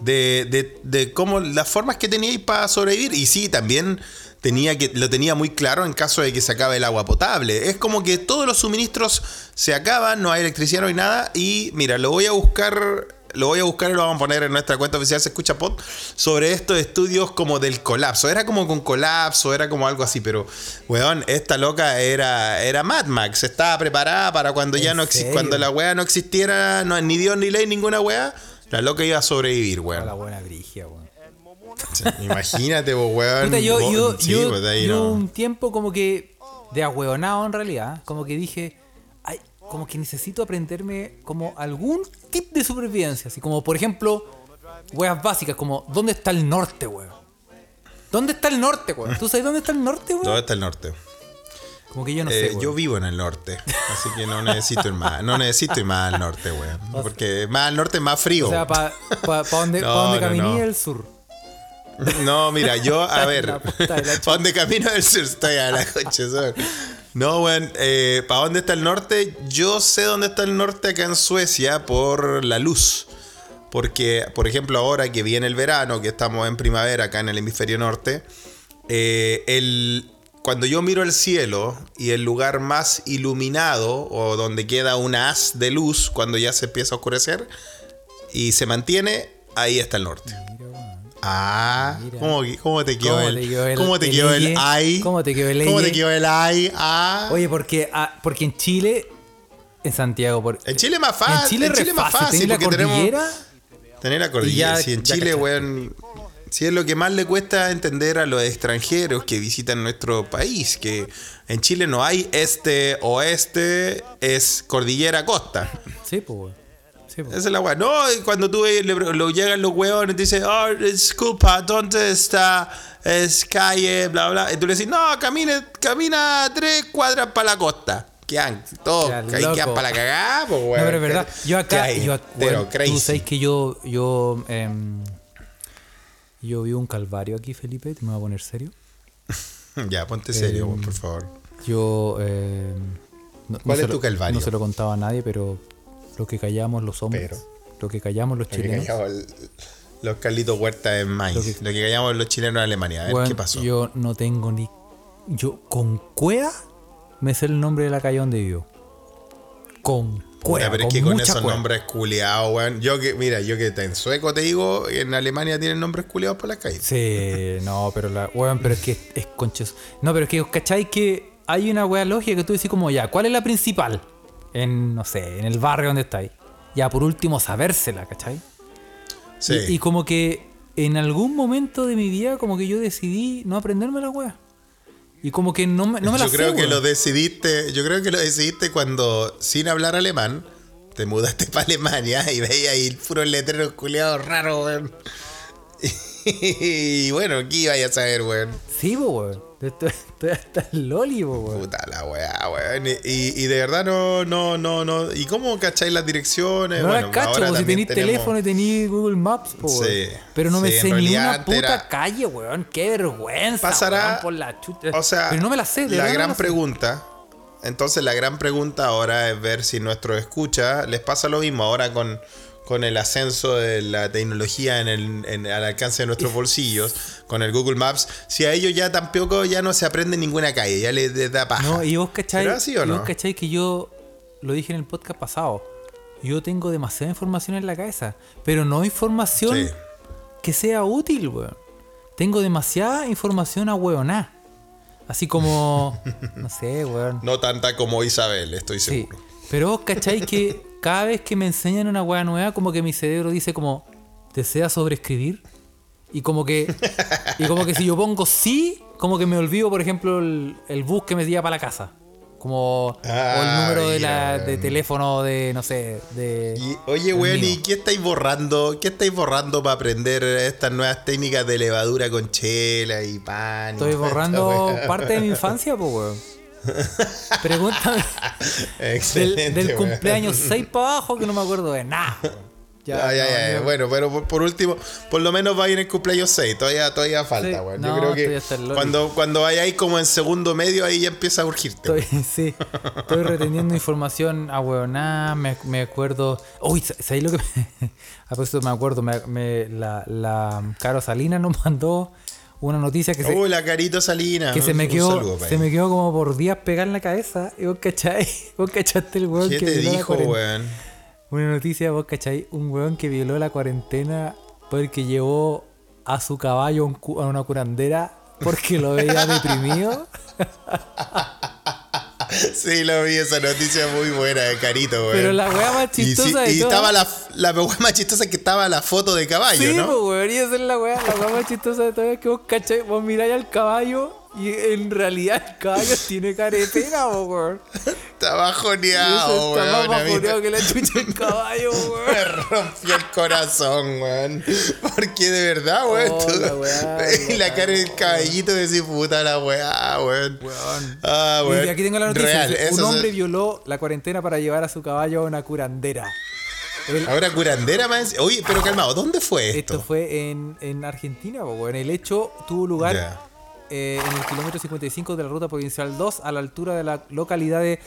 de, de, de cómo las formas que teníais para sobrevivir. Y sí, también tenía que, lo tenía muy claro en caso de que se acabe el agua potable. Es como que todos los suministros se acaban, no hay electricidad, no hay nada. Y mira, lo voy a buscar. Lo voy a buscar y lo vamos a poner en nuestra cuenta oficial Se Escucha Pod sobre estos estudios como del colapso. Era como con colapso, era como algo así, pero, weón, esta loca era, era Mad Max. Estaba preparada para cuando ya ¿En no exi- cuando la weá no existiera, no, ni Dios ni ley, ninguna weá, la loca iba a sobrevivir, la weón. buena brigia, weón. Imagínate, vos, weón. Puta, yo, yo, sí, yo- pues, de ahí yo no. un tiempo como que de ahueonado en realidad, como que dije, como que necesito aprenderme como algún tip de supervivencia, así como por ejemplo, weas básicas como ¿dónde está el norte, weón? ¿Dónde está el norte, weón? ¿Tú sabes dónde está el norte, weón? ¿Dónde está el norte? Como que yo no Eh, sé, weón. yo vivo en el norte, así que no necesito ir más, no necesito ir más al norte, weón. Porque más al norte es más frío. O sea, para pa, pa donde, No, pa donde no, caminé no. el sur. No, mira, yo, a ver. ¿para dónde camino del sur? Estoy a la coche, ¿sabes? No, weón, eh, ¿para dónde está el norte? Yo sé dónde está el norte acá en Suecia por la luz. Porque, por ejemplo, ahora que viene el verano, que estamos en primavera acá en el hemisferio norte, eh, el, cuando yo miro el cielo y el lugar más iluminado o donde queda un haz de luz cuando ya se empieza a oscurecer y se mantiene, ahí está el norte. Ah. ¿cómo, cómo te quedó ¿Cómo el, el- ¿Cómo te el quedó el eye? ay? ¿Cómo te quedó el ¿Cómo te quedó el ay? Ah. Oye, porque, ah, porque en Chile, en Santiago, por, en Chile es más fácil. en Chile es más fácil, la porque tenemos cordillera tener la cordillera. ya- sí, en Chile, weón. Sí, es lo que más le cuesta entender a los extranjeros que visitan nuestro país, que en Chile no hay este, oeste, es cordillera, costa. Sí, pues, weón. Sí. Esa es la weá. No, cuando tú le- lo llegan los huevones y te dicen, oh, disculpa, ¿dónde está? Es calle, bla, bla. Y tú le dices, no, camine, camina tres cuadras para la costa. Quedan todos, ahí quedan para la cagada, pues, weón. No, pero es verdad. Yo acá, yo, Pero crazy. tú sabes que yo, yo, em, yo vi un calvario aquí, Felipe, te me voy a poner serio. Ya, ponte serio, Em, por favor. Yo, em, no, ¿Cuál es lo- tu calvario? No se lo contaba a nadie, pero lo que callamos los hombres, Pero. lo que callamos los Lo que chilenos. callamos el- los Carlitos Huerta en maíz. Lo Lo que, que- callamos los chilenos en Alemania. A ver, ¿qué pasó? Yo no tengo ni. Yo con cueva me sé el nombre de la calle donde vivo. Con cueva. pero es con que con esos nombres culiados, weón. Yo que, mira, yo que en sueco te digo, en Alemania tienen nombres culiados por las calles. Sí, no, pero la. Weón, pero es que es conchos. No, pero es que, ¿cachai? Que hay una wea lógica que tú decís como ya, ¿cuál es la principal? En, no sé, en el barrio donde estáis. Ya, por último, sabérsela, ¿cachai? Sí. Y, y como que en algún momento de mi vida, como que yo decidí no aprenderme la wea. Y como que no me, no me la yo sé, creo que lo decidiste, yo creo que lo decidiste cuando, sin hablar alemán, te mudaste para Alemania y veías ahí puros letreros culiados raros, weón. Y bueno, ¿qué iba a saber, weón? Sí, weón. Estoy, estoy hasta el loli, weón. Puta la weá, weón. Y, y de verdad no, no, no, no. ¿Y cómo cacháis las direcciones? No bueno, las cacho, ahora si tenéis tenemos- teléfono y tenéis Google Maps, po, weón. Sí, Pero no me sí, sé ni una puta era- calle, weón. Qué vergüenza, Pasará- weón, por la chucha. O sea, Pero no me la sé, de la no gran la pregunta. Entonces, la gran pregunta ahora es ver si nuestros escuchas les pasa lo mismo ahora con, con el ascenso de la tecnología en el, en- al alcance de nuestros bolsillos, con el Google Maps. Si a ellos ya tampoco ya no se aprende ninguna calle, ya les, les da paja. No, y vos cacháis, ¿Será así o no? vos cacháis que yo lo dije en el podcast pasado. Yo tengo demasiada información en la cabeza, pero no información Sí. que sea útil, weón. Tengo demasiada información a weoná. Así como, no sé, weón. No tanta como Isabel, estoy Sí. seguro. Pero vos cacháis que cada vez que me enseñan una weá nueva, como que mi cerebro dice como, ¿desea sobreescribir? Y como que, y como que si yo pongo sí, como que me olvido, por ejemplo, el, el bus que me lleva para la casa. Como, o el número de, la, de teléfono de, no sé, de... Y, oye, weón. ¿y qué estáis borrando? ¿Qué estáis borrando para aprender estas nuevas técnicas de levadura con chela y pan? Estoy borrando parte de mi infancia, pues, weón. Pregúntame del, Excelente, del cumpleaños 6 para abajo que no me acuerdo de nada. Ya, ya, no, ya, Bueno, pero por, por último, por lo menos vaya en el cumpleaños 6. Todavía, todavía falta, Sí, no, Yo creo que cuando, cuando vayáis como en segundo medio, ahí ya empieza a urgirte. Estoy, sí, estoy reteniendo información a huevoná, me, me acuerdo. Uy, ¿sabéis lo que me, A propósito, me acuerdo, me, me- la, la Caro Salina nos mandó una noticia que, se, Uy, la Carito Salina. que se me quedó saludo se me quedó como por días pegada en la cabeza. Y vos cachai, vos cachaste el hueón ¿Qué que te dijo, weón? Una noticia, vos cachai, un hueón que violó la cuarentena porque llevó a su caballo a una curandera porque lo veía deprimido. Sí, lo vi, esa noticia muy buena de Carito, weón. Pero la weá más Y, sí- chistosa de y estaba la, la weá más chistosa que estaba la foto de caballo, Sí, ¿no? pues, weón, y esa es la weá. La weá más chistosa de todo es que vos cachai, vos miráis al caballo y en realidad el caballo tiene caretera, po, weón. Está bajoneado, eso está más weón. bajoneado que la chucha del caballo, Me weón. rompió el corazón, weón. Porque de verdad, weón. Oh, la weá, y la cara del caballito de decir puta la weá, weón. Weón. Ah, weón. Y aquí tengo la noticia. Real, dice, un hombre se- violó la cuarentena para llevar a su caballo a una curandera. El- Ahora curandera más. Oye, pero calmado, ¿dónde fue esto? esto fue en, en Argentina, weón. El hecho tuvo lugar. Eh, en el kilómetro 55 de la ruta provincial 2 a la altura de la localidad de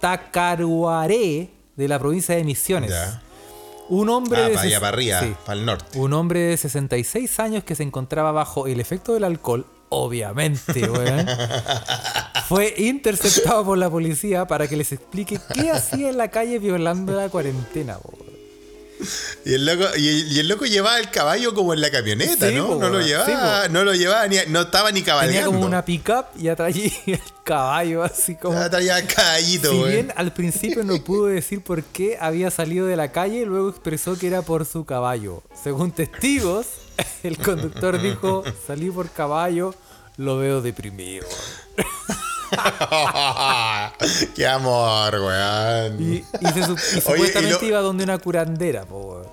Tacaruaré de la provincia de Misiones. Ya. Un hombre Ah, de para allá, ses- para arriba, sí. para el norte. Un hombre de 66 años que se encontraba bajo el efecto del alcohol, obviamente, weón, fue interceptado por la policía para que les explique qué hacía en la calle violando la cuarentena, weón. Y el loco, y, y el loco llevaba el caballo como en la camioneta, Sí, ¿no? po, no lo llevaba, Sí, no lo llevaba ni, no estaba ni cabalgando. Tenía como una pickup y atrás el caballo, así como. Ah, traía el caballito, Si bien al principio no pudo decir por qué había salido de la calle, luego expresó que era por su caballo. Según testigos, el conductor dijo, salí por caballo, lo veo deprimido. Qué amor, weón. Y, y se sup- y Oye, y supuestamente lo- iba donde una curandera, po, weón.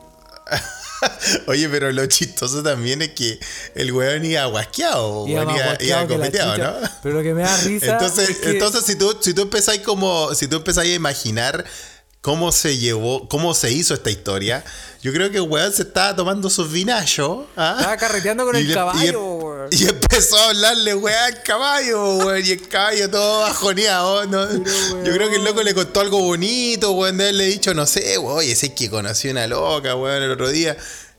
Oye, pero lo chistoso también es que el weón iba guasqueado, Iba iba, copeteado. ¿no? Pero lo que me da risa Entonces, es que- entonces si tú, si tú empezáis como, si tú empezáis a imaginar cómo se llevó, cómo se hizo esta historia, yo creo que el weón se estaba tomando sus vinachos. ¿ah? Estaba carreteando con Y el le- caballo, y, em- weón. y empezó a hablarle, weón, al caballo, weón, y el caballo todo bajoneado, ¿no? Yo creo que el loco le contó algo bonito, weón, de haberle dicho, no sé, weón, oye, sé que conocí una loca, weón, el otro día.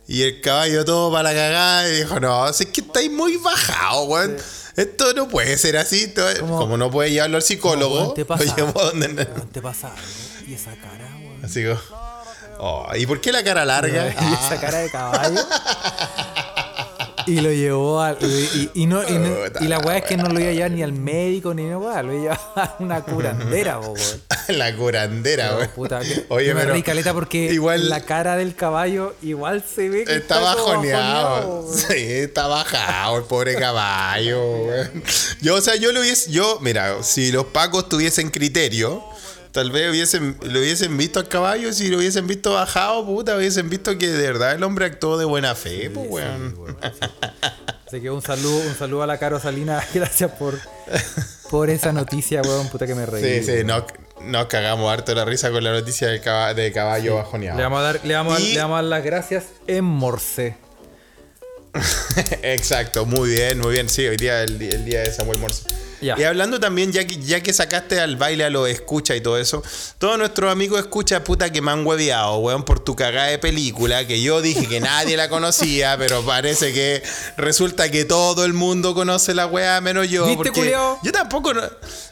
Y el caballo todo para la cagada y dijo, no, es que estáis muy bajado, weón. Esto no puede ser así. Como- como no puede llevarlo al psicólogo, lo llevó donde... pasa algo. Y esa cara, weón. Así como... oh, ¿Y por qué la cara larga? Y esa cara de caballo. Y lo llevó al. Y, y no, y, no- la weá es que no lo iba a llevar ni al médico ni nada, weá. Lo iba a llevar a una curandera, weón. la curandera, weón. puta, que- Oye, me pero reí caleta porque igual la cara del caballo igual se ve que está, bajoneado. bajoneado. Sí, está bajado el pobre caballo, weón. Yo, o sea, yo lo hubiese, yo, mira, si los pacos tuviesen criterio, tal vez hubiesen, lo hubiesen visto al caballo, si lo hubiesen visto bajado, puta, hubiesen visto que de verdad el hombre actuó de buena fe, pues, weón. Sí, sí. Así que un saludo, un saludo a la Caro Salina. Gracias por, por esa noticia, weón. Puta que me reí. Sí, sí, weón. nos, cagamos harto la risa con la noticia del caba- de caballo bajoneado. Le vamos a dar, le vamos a, le vamos a dar las gracias en Morse. Exacto, muy bien, muy bien. Sí, hoy día el, el día de Samuel Morse. Y hablando también, ya que, ya que sacaste al baile a los escucha y todo eso, todos nuestros amigos escucha puta que me han hueveado, weón, por tu cagada de película, que yo dije que nadie la conocía, pero parece que resulta que todo el mundo conoce la weá, menos yo. ¿Viste, porque culiao? Yo tampoco. No,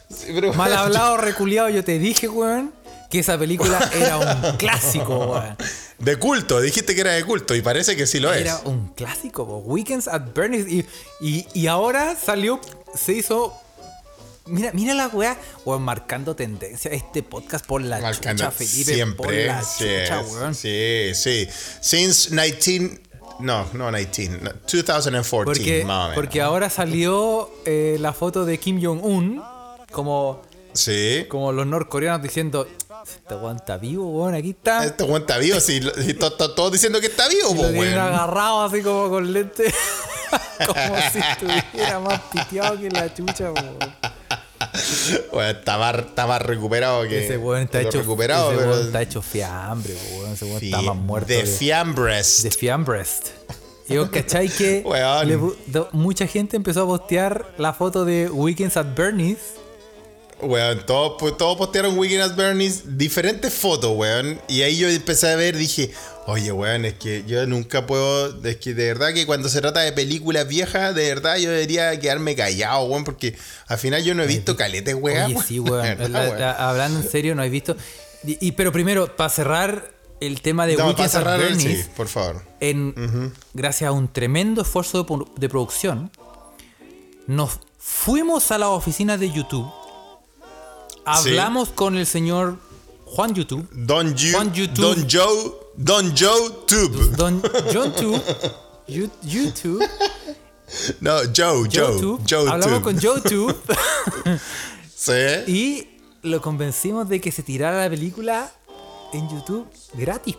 Sí, pero- Mal hablado, reculeado, yo te dije, weón, que esa película era un clásico, weón. De culto, dijiste que era de culto y parece que sí lo es. Era un clásico, po. Weekends at Bernie's. Y, y, y ahora salió, se hizo. Mira, mira la weá, weón, marcando tendencia. Este podcast por la Marcando chucha, Felipe. siempre. por la sí, chucha, weón. sí, sí. Since 19. No, no 19. no, 2014, Porque, más o menos. porque ahora salió eh, la foto de Kim Jong-un como, Sí. como los norcoreanos diciendo: Este weón está vivo, weón, aquí está. Este weón está vivo, sí. Todos diciendo que está vivo, Y po, lo tienen weón. agarrado así como con lente. como si estuviera más piteado que la chucha, weón. Más, está más recuperado que. Ese weón está hecho. recuperado, ese pero. está hecho fiambre, weón. Ese weón Sí, está más muerto. de fiambres. de fiambrest. Y vos cachai que le mucha gente empezó a postear la foto de Weekends at Bernie's. Weón, todos pues, todos postearon Weekend at Bernie's diferentes fotos, weón. Y ahí yo empecé a ver, dije, oye, weón, es que yo nunca puedo. Es que de verdad que cuando se trata de películas viejas, de verdad yo debería quedarme callado, weón, porque al final yo no he visto caletes, weón. Oye, sí, weón. De verdad, La- weón. la- hablando en serio, no he visto. Y, y- pero primero, para cerrar el tema de No, para Weekends at cerrar, Bernie's, sí, por favor. en, gracias a un tremendo esfuerzo de, de producción, nos fuimos a las oficinas de YouTube. Hablamos con el señor Juan YouTube. Don, Juan YouTube. Don Joe. Don Joe Tube. Don John Tube. You- YouTube. No, Joe, Joe. Joe Hablamos Tube. con YouTube Sí. y lo convencimos de que se tirara la película en YouTube gratis.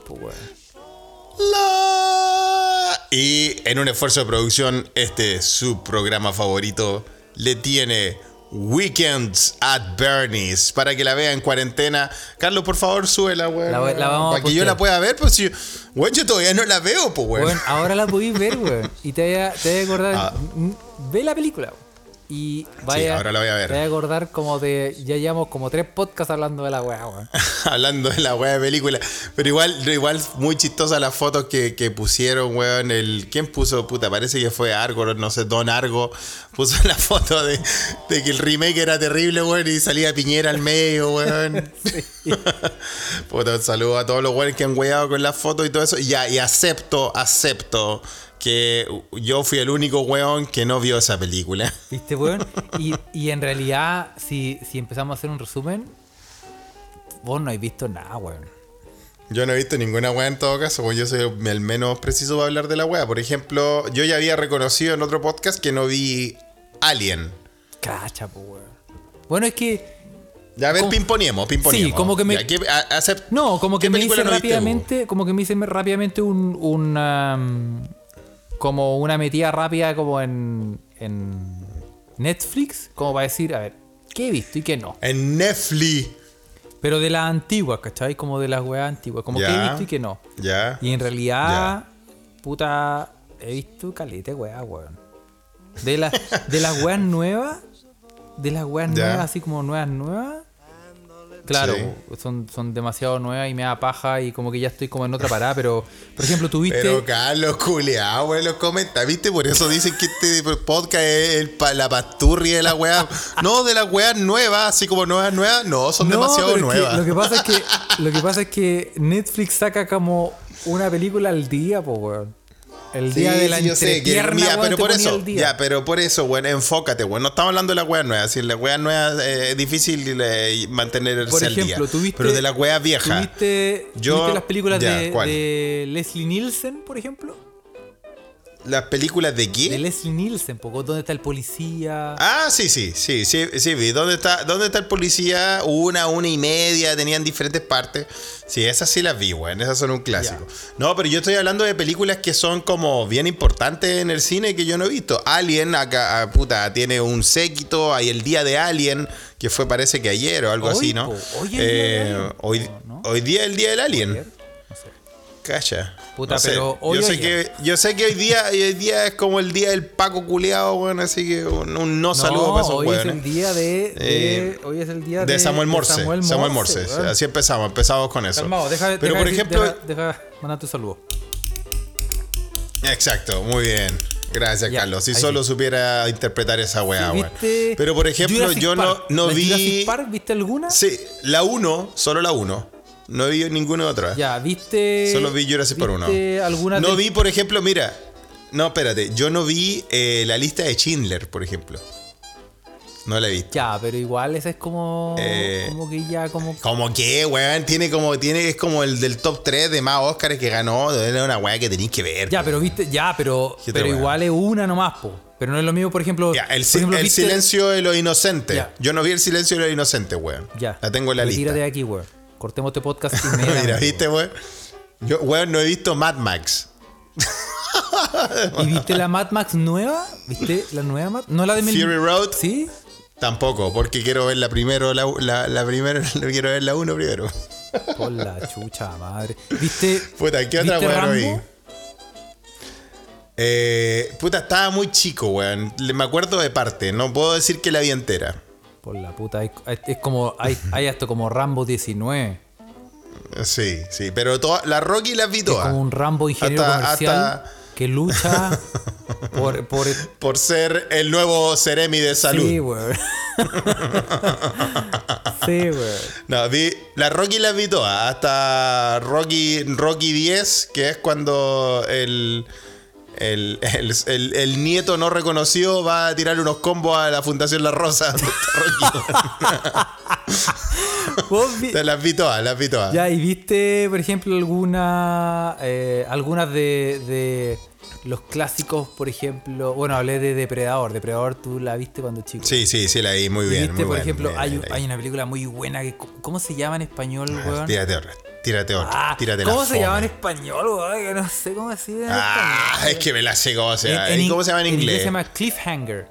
La- Y en un esfuerzo de producción, este su programa favorito le tiene Weekends at Bernie's para que la vea en cuarentena. Carlos, por favor, súbela, weón. La voy- la vamos a para que yo la pueda ver, pues si. Weón, yo todavía no la veo, pues, weón. Weón, ahora la podéis ver, weón. Y te vaya, te vaya a acordar. Ah. Ve la película, weón. Y vaya, ahora la voy a ver. Te vaya a acordar como de. Ya llevamos como tres podcasts hablando de la weá, weón. Hablando de la weá de película. Pero igual, igual muy chistosa las fotos que, que pusieron, weón. El, ¿Quién puso? Puta, parece que fue Argo, no sé, Don Argo. Puso la foto de, de que el remake era terrible, weón, y salía Piñera al medio, weón. Puta, un saludo a todos los weones que han weado con las fotos y todo eso. Ya, y acepto, acepto que yo fui el único weón que no vio esa película. ¿Viste, weón? Y, y en realidad, si, si empezamos a hacer un resumen, vos no habéis visto nada, weón. Yo no he visto ninguna weá en todo caso, porque yo soy el menos preciso para hablar de la weá. Por ejemplo, yo ya había reconocido en otro podcast que no vi Alien. Cacha, pues, weón. Bueno, es que. Ya, a ver, pimponeemos, pimponeemos. Sí, como que me- Ya, ¿qué- a- acep- No, como que ¿qué me hice no viste, rápidamente, como que me hice rápidamente un, mm, como una metida rápida como en, en Netflix, como para decir, a ver, ¿qué he visto y qué no? En Netflix. Pero de las antiguas, ¿cachai? Como de las weas antiguas, como qué he visto y qué no. Ya. Y en realidad, puta, he visto calete, weá, weón. De, la, de las weas nuevas, de las weas nuevas, así como nuevas, nuevas. Claro, Sí. son, son demasiado nuevas y me da paja y como que ya estoy como en otra parada, pero, por ejemplo, tuviste... Pero Carlos, culeado, güey, los comenta, ¿viste? Por eso dicen que este podcast es el pa- la pasturria de la weá. No, de las weas nuevas, así como nuevas, nuevas, no, son No, demasiado que nuevas. lo que pasa es que lo que pasa es que Netflix saca como una película al día, po, weón. El día Sí, de la sí, yo sé, que entrepierna, ya, pero por eso, al ya, pero por eso, bueno, enfócate, bueno, no estamos hablando de las weas nuevas, si las weas nuevas eh, es difícil eh, mantenerse Por al ejemplo, día. tuviste. pero de las weas viejas. ¿Tuviste, Yo- tuviste las películas ya, de, ¿cuál? de Leslie Nielsen, por ejemplo? ¿Las películas de qué? De Leslie Nielsen, poco ¿dónde está el policía? Ah, sí, sí, sí, sí, sí, vi. ¿Dónde está, ¿Dónde está el policía? Una, una y media, tenían diferentes partes. Sí, esas sí las vi, weón. Esas son un clásico. No, pero yo estoy hablando de películas que son como bien importantes en el cine que yo no he visto. Alien, acá, ah, puta, tiene un séquito. Hay el día de Alien, que fue parece que ayer o algo Hoy, así, ¿no? po, hoy día Eh, Alien, hoy, ¿no? hoy día es el día del Alien. Cacha. Puta, no sé. pero hoy yo sé que yo sé que hoy día hoy día es como el día del Paco culeado, weón, así que un, un no, saludo para esos hoy es el día de, de- Eh, hoy es el día de, De Samuel Morse. Samuel Samuel, Morse. Así empezamos, empezamos con eso. Calmado, deja, Pero deja por ejemplo, deja, deja mandar tu saludo. exacto, muy bien. Gracias, Ya, Carlos. Si solo supiera interpretar esa weá, Sí, weón. ¿viste Pero por ejemplo, Jurassic yo Park? no, no ¿La vi. Jurassic Park, ¿Viste alguna? Sí, la 1, solo la 1. No vi ninguna otra. Ya, ¿viste. Solo vi Jurassic 1. ¿Viste alguna No vi, por ejemplo, mira. No, espérate. Yo no vi eh, la lista de Schindler, por ejemplo. No la he visto. Ya, pero igual esa es como. Eh, como que ya, como. Como que, weón, tiene como, tiene, es como el del top 3 de más Oscars que ganó. Es una weá que tenéis que ver. Ya, pero viste. Ya, pero. ¿Qué otra Pero igual es una nomás, po. Pero no es lo mismo, por ejemplo. Ya, el, por ejemplo, el ¿viste- silencio de los inocentes. Ya. Yo no vi el silencio de los inocentes, weón. Ya. La tengo en la Retírate lista. de aquí, weón. Cortemos este podcast. Mira, ¿viste, weón? Yo, weón, no he visto Mad Max. ¿Y viste la Mad Max nueva? ¿Viste la nueva Mad No la de Fury Road. ¿Sí? Tampoco, porque quiero ver la primero, la, la, la primera, quiero ver la 1 primero. Por la chucha madre. ¿Viste. Puta, ¿qué otra ¿viste weá no vi? Eh, puta, estaba muy chico, weón. Me acuerdo de parte, no puedo decir que la vi entera. Por la puta. Es como. Hay, hay hasta como Rambo 19. Sí, sí, pero toda, la Rocky las vi todas. Como un Rambo ingeniero Hasta- comercial hasta- que lucha por, por Por ser el nuevo Ceremi de salud. Sí, weón. sí, weón. No, vi, la Rocky las vi todas. Hasta Rocky, Rocky 10, que es cuando el, el, el- el- el nieto no reconocido va a tirar unos combos a la Fundación La Rosa. vi- Rocky. las vi todas, las vi todas. Ya, ¿y viste, por ejemplo, alguna, eh, algunas de, de los clásicos, por ejemplo? Bueno, hablé de Depredador. Depredador tú la viste cuando chico. Sí, sí, sí, la vi muy bien. viste, muy por bien, ejemplo, bien, hay, hay una película muy buena que... ¿Cómo se llama en español, weón? Tírate otra, tírate otra, Ah, tírate la ¿Cómo se fome. llama en español? Que no sé cómo en Ah, español. es que me la sé cómo se llama. ¿Y cómo se llama en inglés? se llama Cliffhanger.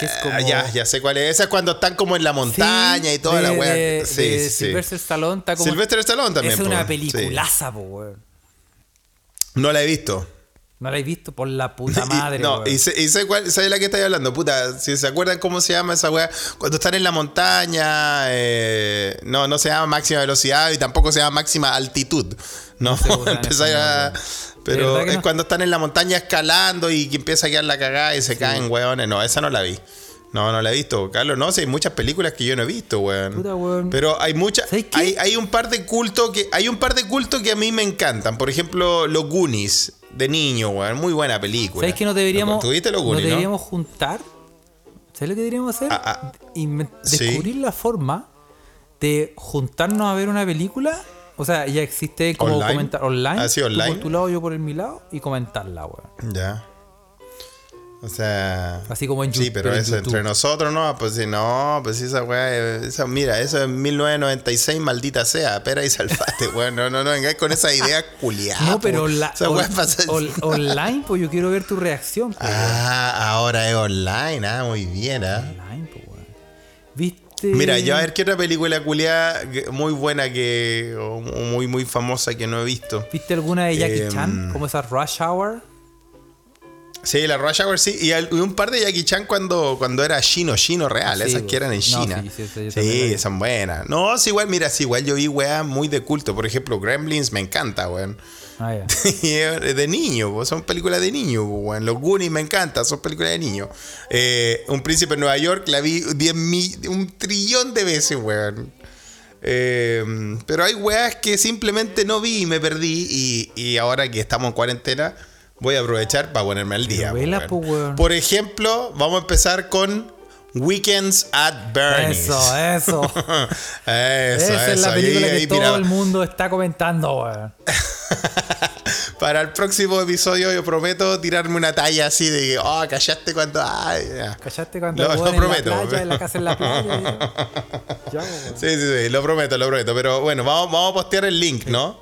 Que es como... Ah, ya, ya sé cuál es. Esa es cuando están como en la montaña Sí, y toda la weá. Sí, de sí. Sylvester Stallone está como... Sylvester Stallone también, Es po, una sí. peliculaza, po, weón. No la he visto. No la he visto por la puta madre, y, no, weón. y sé, y sé cuál, de la que estáis hablando, puta. Si se acuerdan cómo se llama esa weá. Cuando están en la montaña, eh, no, no se llama máxima velocidad y tampoco se llama máxima altitud. No, en Empezáis a- Pero es no? cuando están en la montaña escalando y que empieza a quedar la cagada y se caen, weones. No, esa no la vi. No, no la he visto, Carlos. No, sí, hay muchas películas que yo no he visto, weón. Puta, weón. Pero hay muchas. Hay, hay un par de cultos que. Hay un par de cultos que a mí me encantan. Por ejemplo, Los Goonies, de niño, weón. Muy buena película. ¿Sabes que no deberíamos... ¿Tuviste Los nos Goonies, no? deberíamos juntar? ¿Sabes lo que deberíamos hacer? Ah, ah. Sí. Descubrir la forma de juntarnos a ver una película. O sea, ya existe como Online. comentar online. Ah, sí, tú online. por tu lado, yo por el mi lado. Y comentarla, weón. Ya. O sea. Así como en Sí, Yu- pero pero eso YouTube. entre nosotros, ¿no? Pues si no, pues esa weá. Esa, mira, eso es 1996, maldita sea. Pera y salfate, weón. No, no, no, vengáis con esa idea culiada. No, pero Esa on- pasa. on- online, pues yo quiero ver tu reacción. pues, Ah, ahora es online. Ah, muy bien, ¿ah? Online, pues, weón. ¿Viste? Mira, yo a ver qué otra película culiada muy buena que. o muy, muy famosa que no he visto. ¿Viste alguna de Jackie Em, Chan? Como esa Rush Hour. Sí, la Rush Hour sí. Y, un par de Jackie Chan cuando, cuando era chino, chino real. Sí, esas pues. que eran en No, China. sí, sí, sí, Sí, son buenas. No, es igual, mira, es igual yo vi weas muy de culto. Por ejemplo, Gremlins me encanta, weón. Ah, es de niño, pues, son películas de niño, pues, weón. Los Goonies me encantan, son películas de niño. Eh, un príncipe en Nueva York la vi 10 mil- un trillón de veces, weón. Eh, pero hay weas que simplemente no vi y me perdí. Y, y ahora que estamos en cuarentena, voy a aprovechar para ponerme al día. Pero vela, weón. po, weón. Por ejemplo, vamos a empezar con Weekends at Bernie's. Eso, eso. eso, Esa es eso. la película ahí, que todo el mundo está comentando, weón. Para el próximo episodio yo prometo tirarme una talla así de que, oh, callaste cuando... Ay, ya. ¿Cachaste cuando Lo- lo prometo. la playa, en la casa en la playa? ya? Weón. Sí, sí, sí, lo prometo, lo prometo. Pero bueno, vamos, vamos a postear el link, ¿no?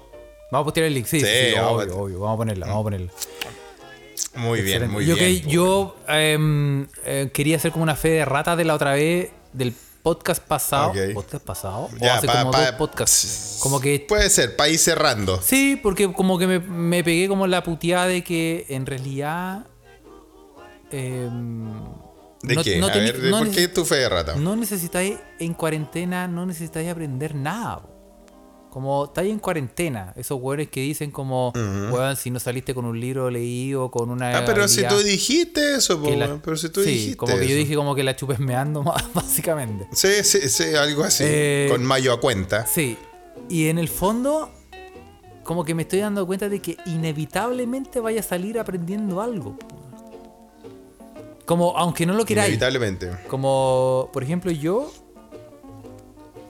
Vamos a postear el link, sí, sí, Sí, obvio, a- obvio, vamos a ponerla, vamos a ponerla. Muy bien, muy yo bien. Que, yo em, eh, quería hacer como una fe de rata de la otra vez del podcast pasado. ¿Podcast pasado? Ya, o hace pa- como pa- dos podcasts. Como que Puede ser, ir cerrando. Sí, porque como que me, me pegué como la puteada de que en realidad. em, ¿De no- qué? no a tení- ver, ¿de no ¿por qué tu fe de rata? No necesitáis en cuarentena, no necesitáis aprender nada. Como estáis en cuarentena, esos hueones que dicen como, weón, si no saliste con un libro leído, con una. Ah, pero si tú dijiste eso, po, la- pero si tú sí, dijiste como que yo dije como que la chupes meando, básicamente. Sí, sí, sí, algo así. Eh, con mayo a cuenta. Sí, y en el fondo, como que me estoy dando cuenta de que inevitablemente vaya a salir aprendiendo algo. Como, aunque no lo queráis. Inevitablemente. Como, por ejemplo, yo.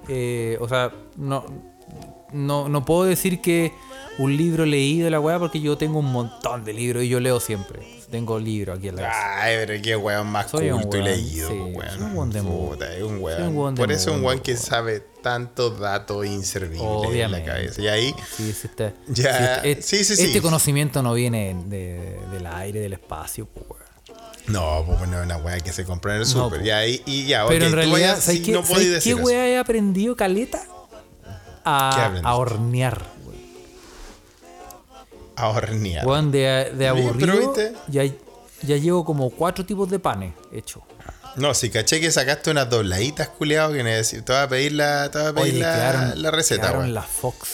eh, o sea, no, no, no puedo decir que un libro leído de la weá porque yo tengo un montón de libros y yo leo siempre. Tengo libros aquí en la casa. Ay, pero qué weón más Soy culto y leído, sí, weón. soy un weón de. Puta, es un Soy weón. un weón de Por eso es un weón que sabe tantos datos inservibles en la cabeza. Y ahí, Sí, sí, este, Ya, sí, este- sí, sí, sí. este conocimiento no viene de- del aire, del espacio. pues, weón. no, pues no es una weá que se compra en el No, super. po. y ahí, y ya, Pero en realidad, ¿sabes qué, no ¿sabes qué weá he aprendido, Caleta? ¿Qué A, hornear. A hornear. Weón, de, de aburrido, ya, ya llevo como cuatro tipos de panes hechos. No, si caché que sacaste unas dobladitas, culiado, que necesito. Te voy a pedir la, te voy a pedir Oye, la, quedaron, la receta, weón. la Fox.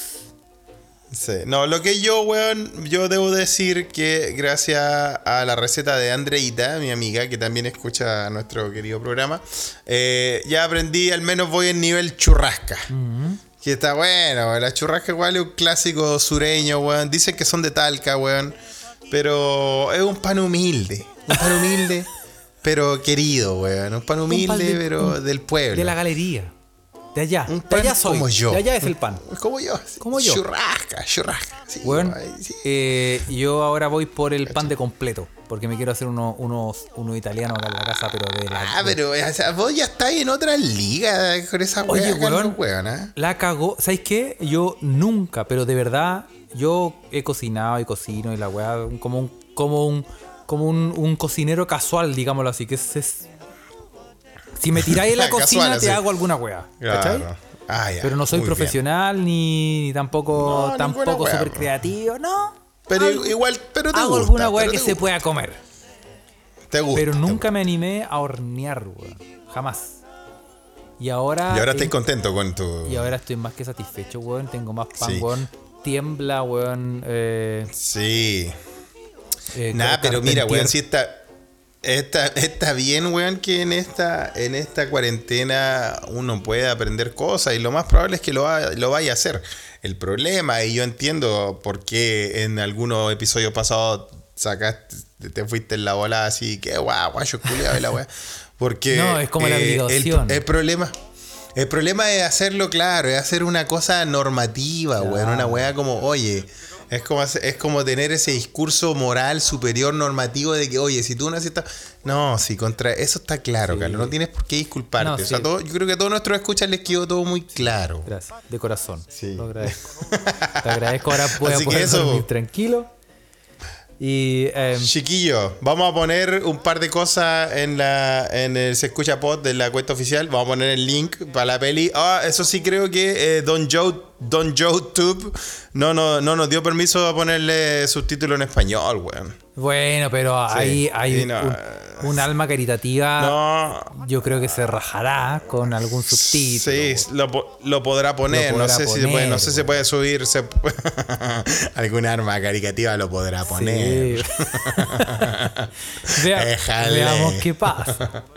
Sí. No, lo que yo, weón, yo debo decir que gracias a la receta de Andreita, mi amiga, que también escucha nuestro querido programa, eh, ya aprendí, al menos voy en nivel churrasca. Que está bueno. La churrasca igual es un clásico sureño, weón. Dicen que son de Talca, weón. Pero es un pan humilde. Un pan humilde, pero querido, weón. Un pan humilde, pan pero un- del pueblo. De la galería. De allá. Un de pan allá soy. como yo. De allá es el pan. Como yo. Como yo. Churrasca, churrasca. Sí, Bueno, sí. eh, yo ahora voy por el pan de completo. Porque me quiero hacer uno, unos, uno italiano acá en la casa, pero de la. Ah, pero o sea, vos ya estáis en otra liga con esa Oye, weón. Weón, ¿eh? La cagó. ¿Sabes qué? Yo nunca, pero de verdad, yo he cocinado y cocino y la weá, como un, como un, como un, un cocinero casual, digámoslo así, que es, es- si me tiráis en la cocina te hago alguna weá. ¿cachai? Claro. Ah, ya, Pero no soy profesional ni, ni tampoco, No, tampoco bro. creativo, no. Pero Hago- igual, pero te hago gusta, alguna weá que se pueda comer. Te gusta. Pero nunca me animé a hornear, weón. Jamás. Y ahora. Y ahora estoy contento con tu. Y ahora estoy más que satisfecho, weón. Tengo más pan, Sí. weón. Tiembla, weón. Eh, Sí. eh, Nada, pero mira, weón, si está. Está, está bien, weón, que en esta, en esta cuarentena uno puede aprender cosas y lo más probable es que lo, va- lo vaya a hacer. El problema, y yo entiendo por qué en algunos episodios pasados sacaste, te fuiste en la bola así, que guau, guayo culiado y la weá. Porque No, es como la el- obligación. El, problema. El problema es hacerlo claro, es hacer una cosa normativa, weón. Una weá como, oye, es como, es como tener ese discurso moral superior normativo de que, oye, si tú no haces No, sí, contra eso está claro, Carlos. No tienes por qué disculparte. o sea, todo, yo creo que a todos nuestros escuchas les quedó todo muy claro. Gracias, de corazón. Sí. Lo agradezco. Te agradezco. Ahora puedo poder dormir tranquilo. Y, em, Chiquillo, vamos a poner un par de cosas en la en el Se Escucha Pod de la cuenta oficial. Vamos a poner el link para la peli. Ah, eso sí creo que eh, Don Joe Don Joe Tube no, no, no nos dio permiso a ponerle subtítulo en español, weón. Bueno, pero ahí hay un, alma caritativa. Yo creo que se rajará con algún subtítulo. Sí, lo, podrá poner. no, sé si se puede, no sé si se puede subir. algún alma caritativa lo podrá poner. veamos qué pasa.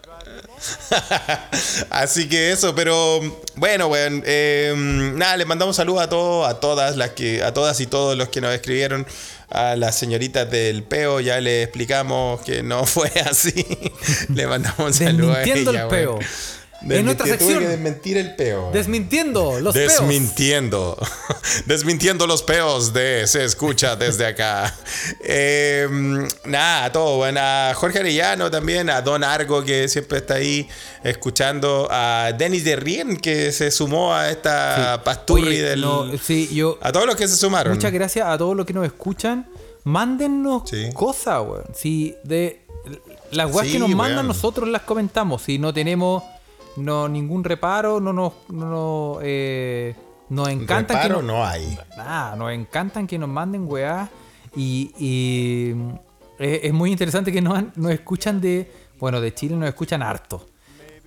Así que eso, pero bueno, bueno, em, nada, les mandamos saludos a todos, a todas las que, a todas y todos los que nos escribieron, a las señoritas del peo, ya les explicamos que no fue así. le mandamos saludos a ella. el peo en nuestra sección. que desmentir el peo. Desmintiendo los peos. Desmintiendo. Desmintiendo los peos de Se Escucha desde acá. Em, nada, todo. Bueno, a Jorge Arellano también, a Don Argo que siempre está ahí escuchando, a Denis de Rien que se sumó a esta pasturri del. sí, yo, a todos los que se sumaron. Muchas gracias a todos los que nos escuchan. Mándennos cosas, weón. Si de. Las weas que nos mandan nosotros las comentamos. Si no tenemos no ningún reparo, no nos, no, eh, nos encantan reparo que no hay. Nada, nos encantan que nos manden weá y, es, muy interesante que nos, escuchan de, bueno, de Chile nos escuchan harto,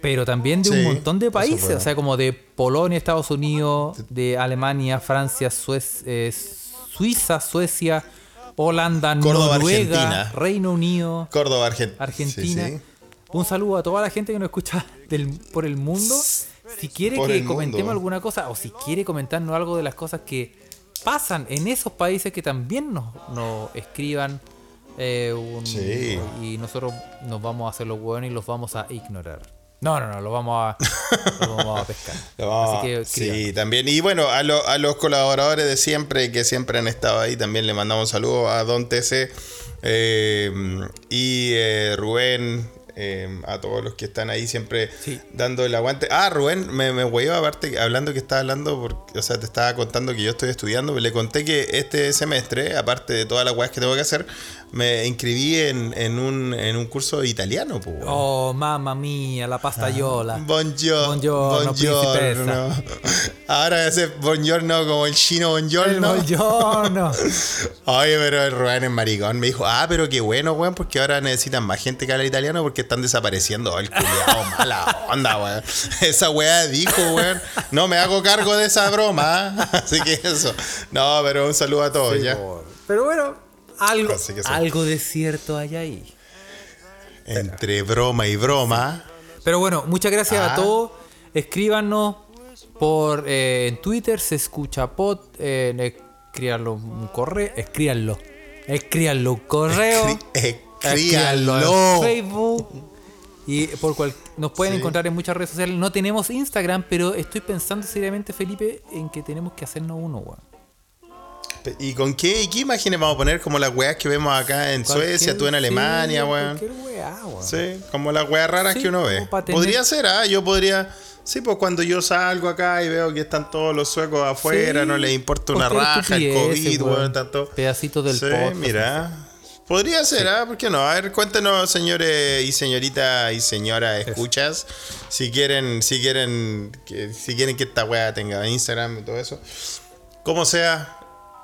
pero también de un montón de países, o sea, como de Polonia, Estados Unidos, de Alemania, Francia, eh, Suiza, Suecia, Holanda, Noruega, Reino Unido, Córdoba, Argentina. Un saludo a toda la gente que nos escucha por el mundo. Si quiere que comentemos alguna cosa o si quiere comentarnos algo de las cosas que pasan en esos países que también nos, escriban eh, y nosotros nos vamos a hacer los hueones y los vamos a ignorar. No, no, no, lo vamos a, vamos a pescar. Así que, sí, también. Y bueno, a, a, los colaboradores de siempre que siempre han estado ahí, también le mandamos un saludo a Don TC eh, y eh, Rubén, Em, a todos los que están ahí siempre dando el aguante. Ah, Rubén, me, me aparte hablando que estaba hablando, porque, o sea, te estaba contando que yo estoy estudiando. Le conté que este semestre, aparte de todas las weas que tengo que hacer, me inscribí en, en, un, en un curso de italiano. Pues, oh, mamma mía, la pastayola. Ah, buongiorno. Buongiorno. buongiorno. Ahora ese buongiorno como el chino buongiorno. El buongiorno. Oye, pero el Rubén es maricón. Me dijo, ah, pero qué bueno, weón, porque ahora necesitan más gente que habla italiano porque están desapareciendo. El culiado, mala onda, weón. Esa weá dijo, weón. No me hago cargo de esa broma. Así que eso. No, pero un saludo a todos, ¿ya? Pero bueno, algo, algo de cierto hay ahí. Entre broma y broma. Pero bueno, muchas gracias a ah. todos. Escríbanos por eh, en Twitter, se escucha pod, eh, escríbanlo un correo, escríbanlo. Escríbanlo un correo. escríbanlo en Facebook. Y por cual nos pueden encontrar en muchas redes sociales. No tenemos Instagram, pero estoy pensando seriamente, Felipe, en que tenemos que hacernos uno, weón. ¿Y con qué, qué imágenes vamos a poner? Como las weas que vemos acá en Suecia, tú en Alemania, weón. Sí, como las weas raras que uno ve. Podría ser, ¿ah? Yo podría. Sí, pues cuando yo salgo acá y veo que están todos los suecos afuera, no les importa una raja, el COVID, weón, tanto. Pedacitos del sí, mira. Podría ser, ¿ah? ¿Por qué no? A ver, cuéntenos, señores y señorita y señora escuchas, si quieren, si quieren, que, si quieren que esta wea tenga Instagram y todo eso. Como sea,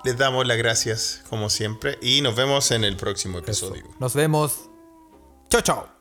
les damos las gracias, como siempre, y nos vemos en el próximo episodio. Nos vemos. Chao, chao.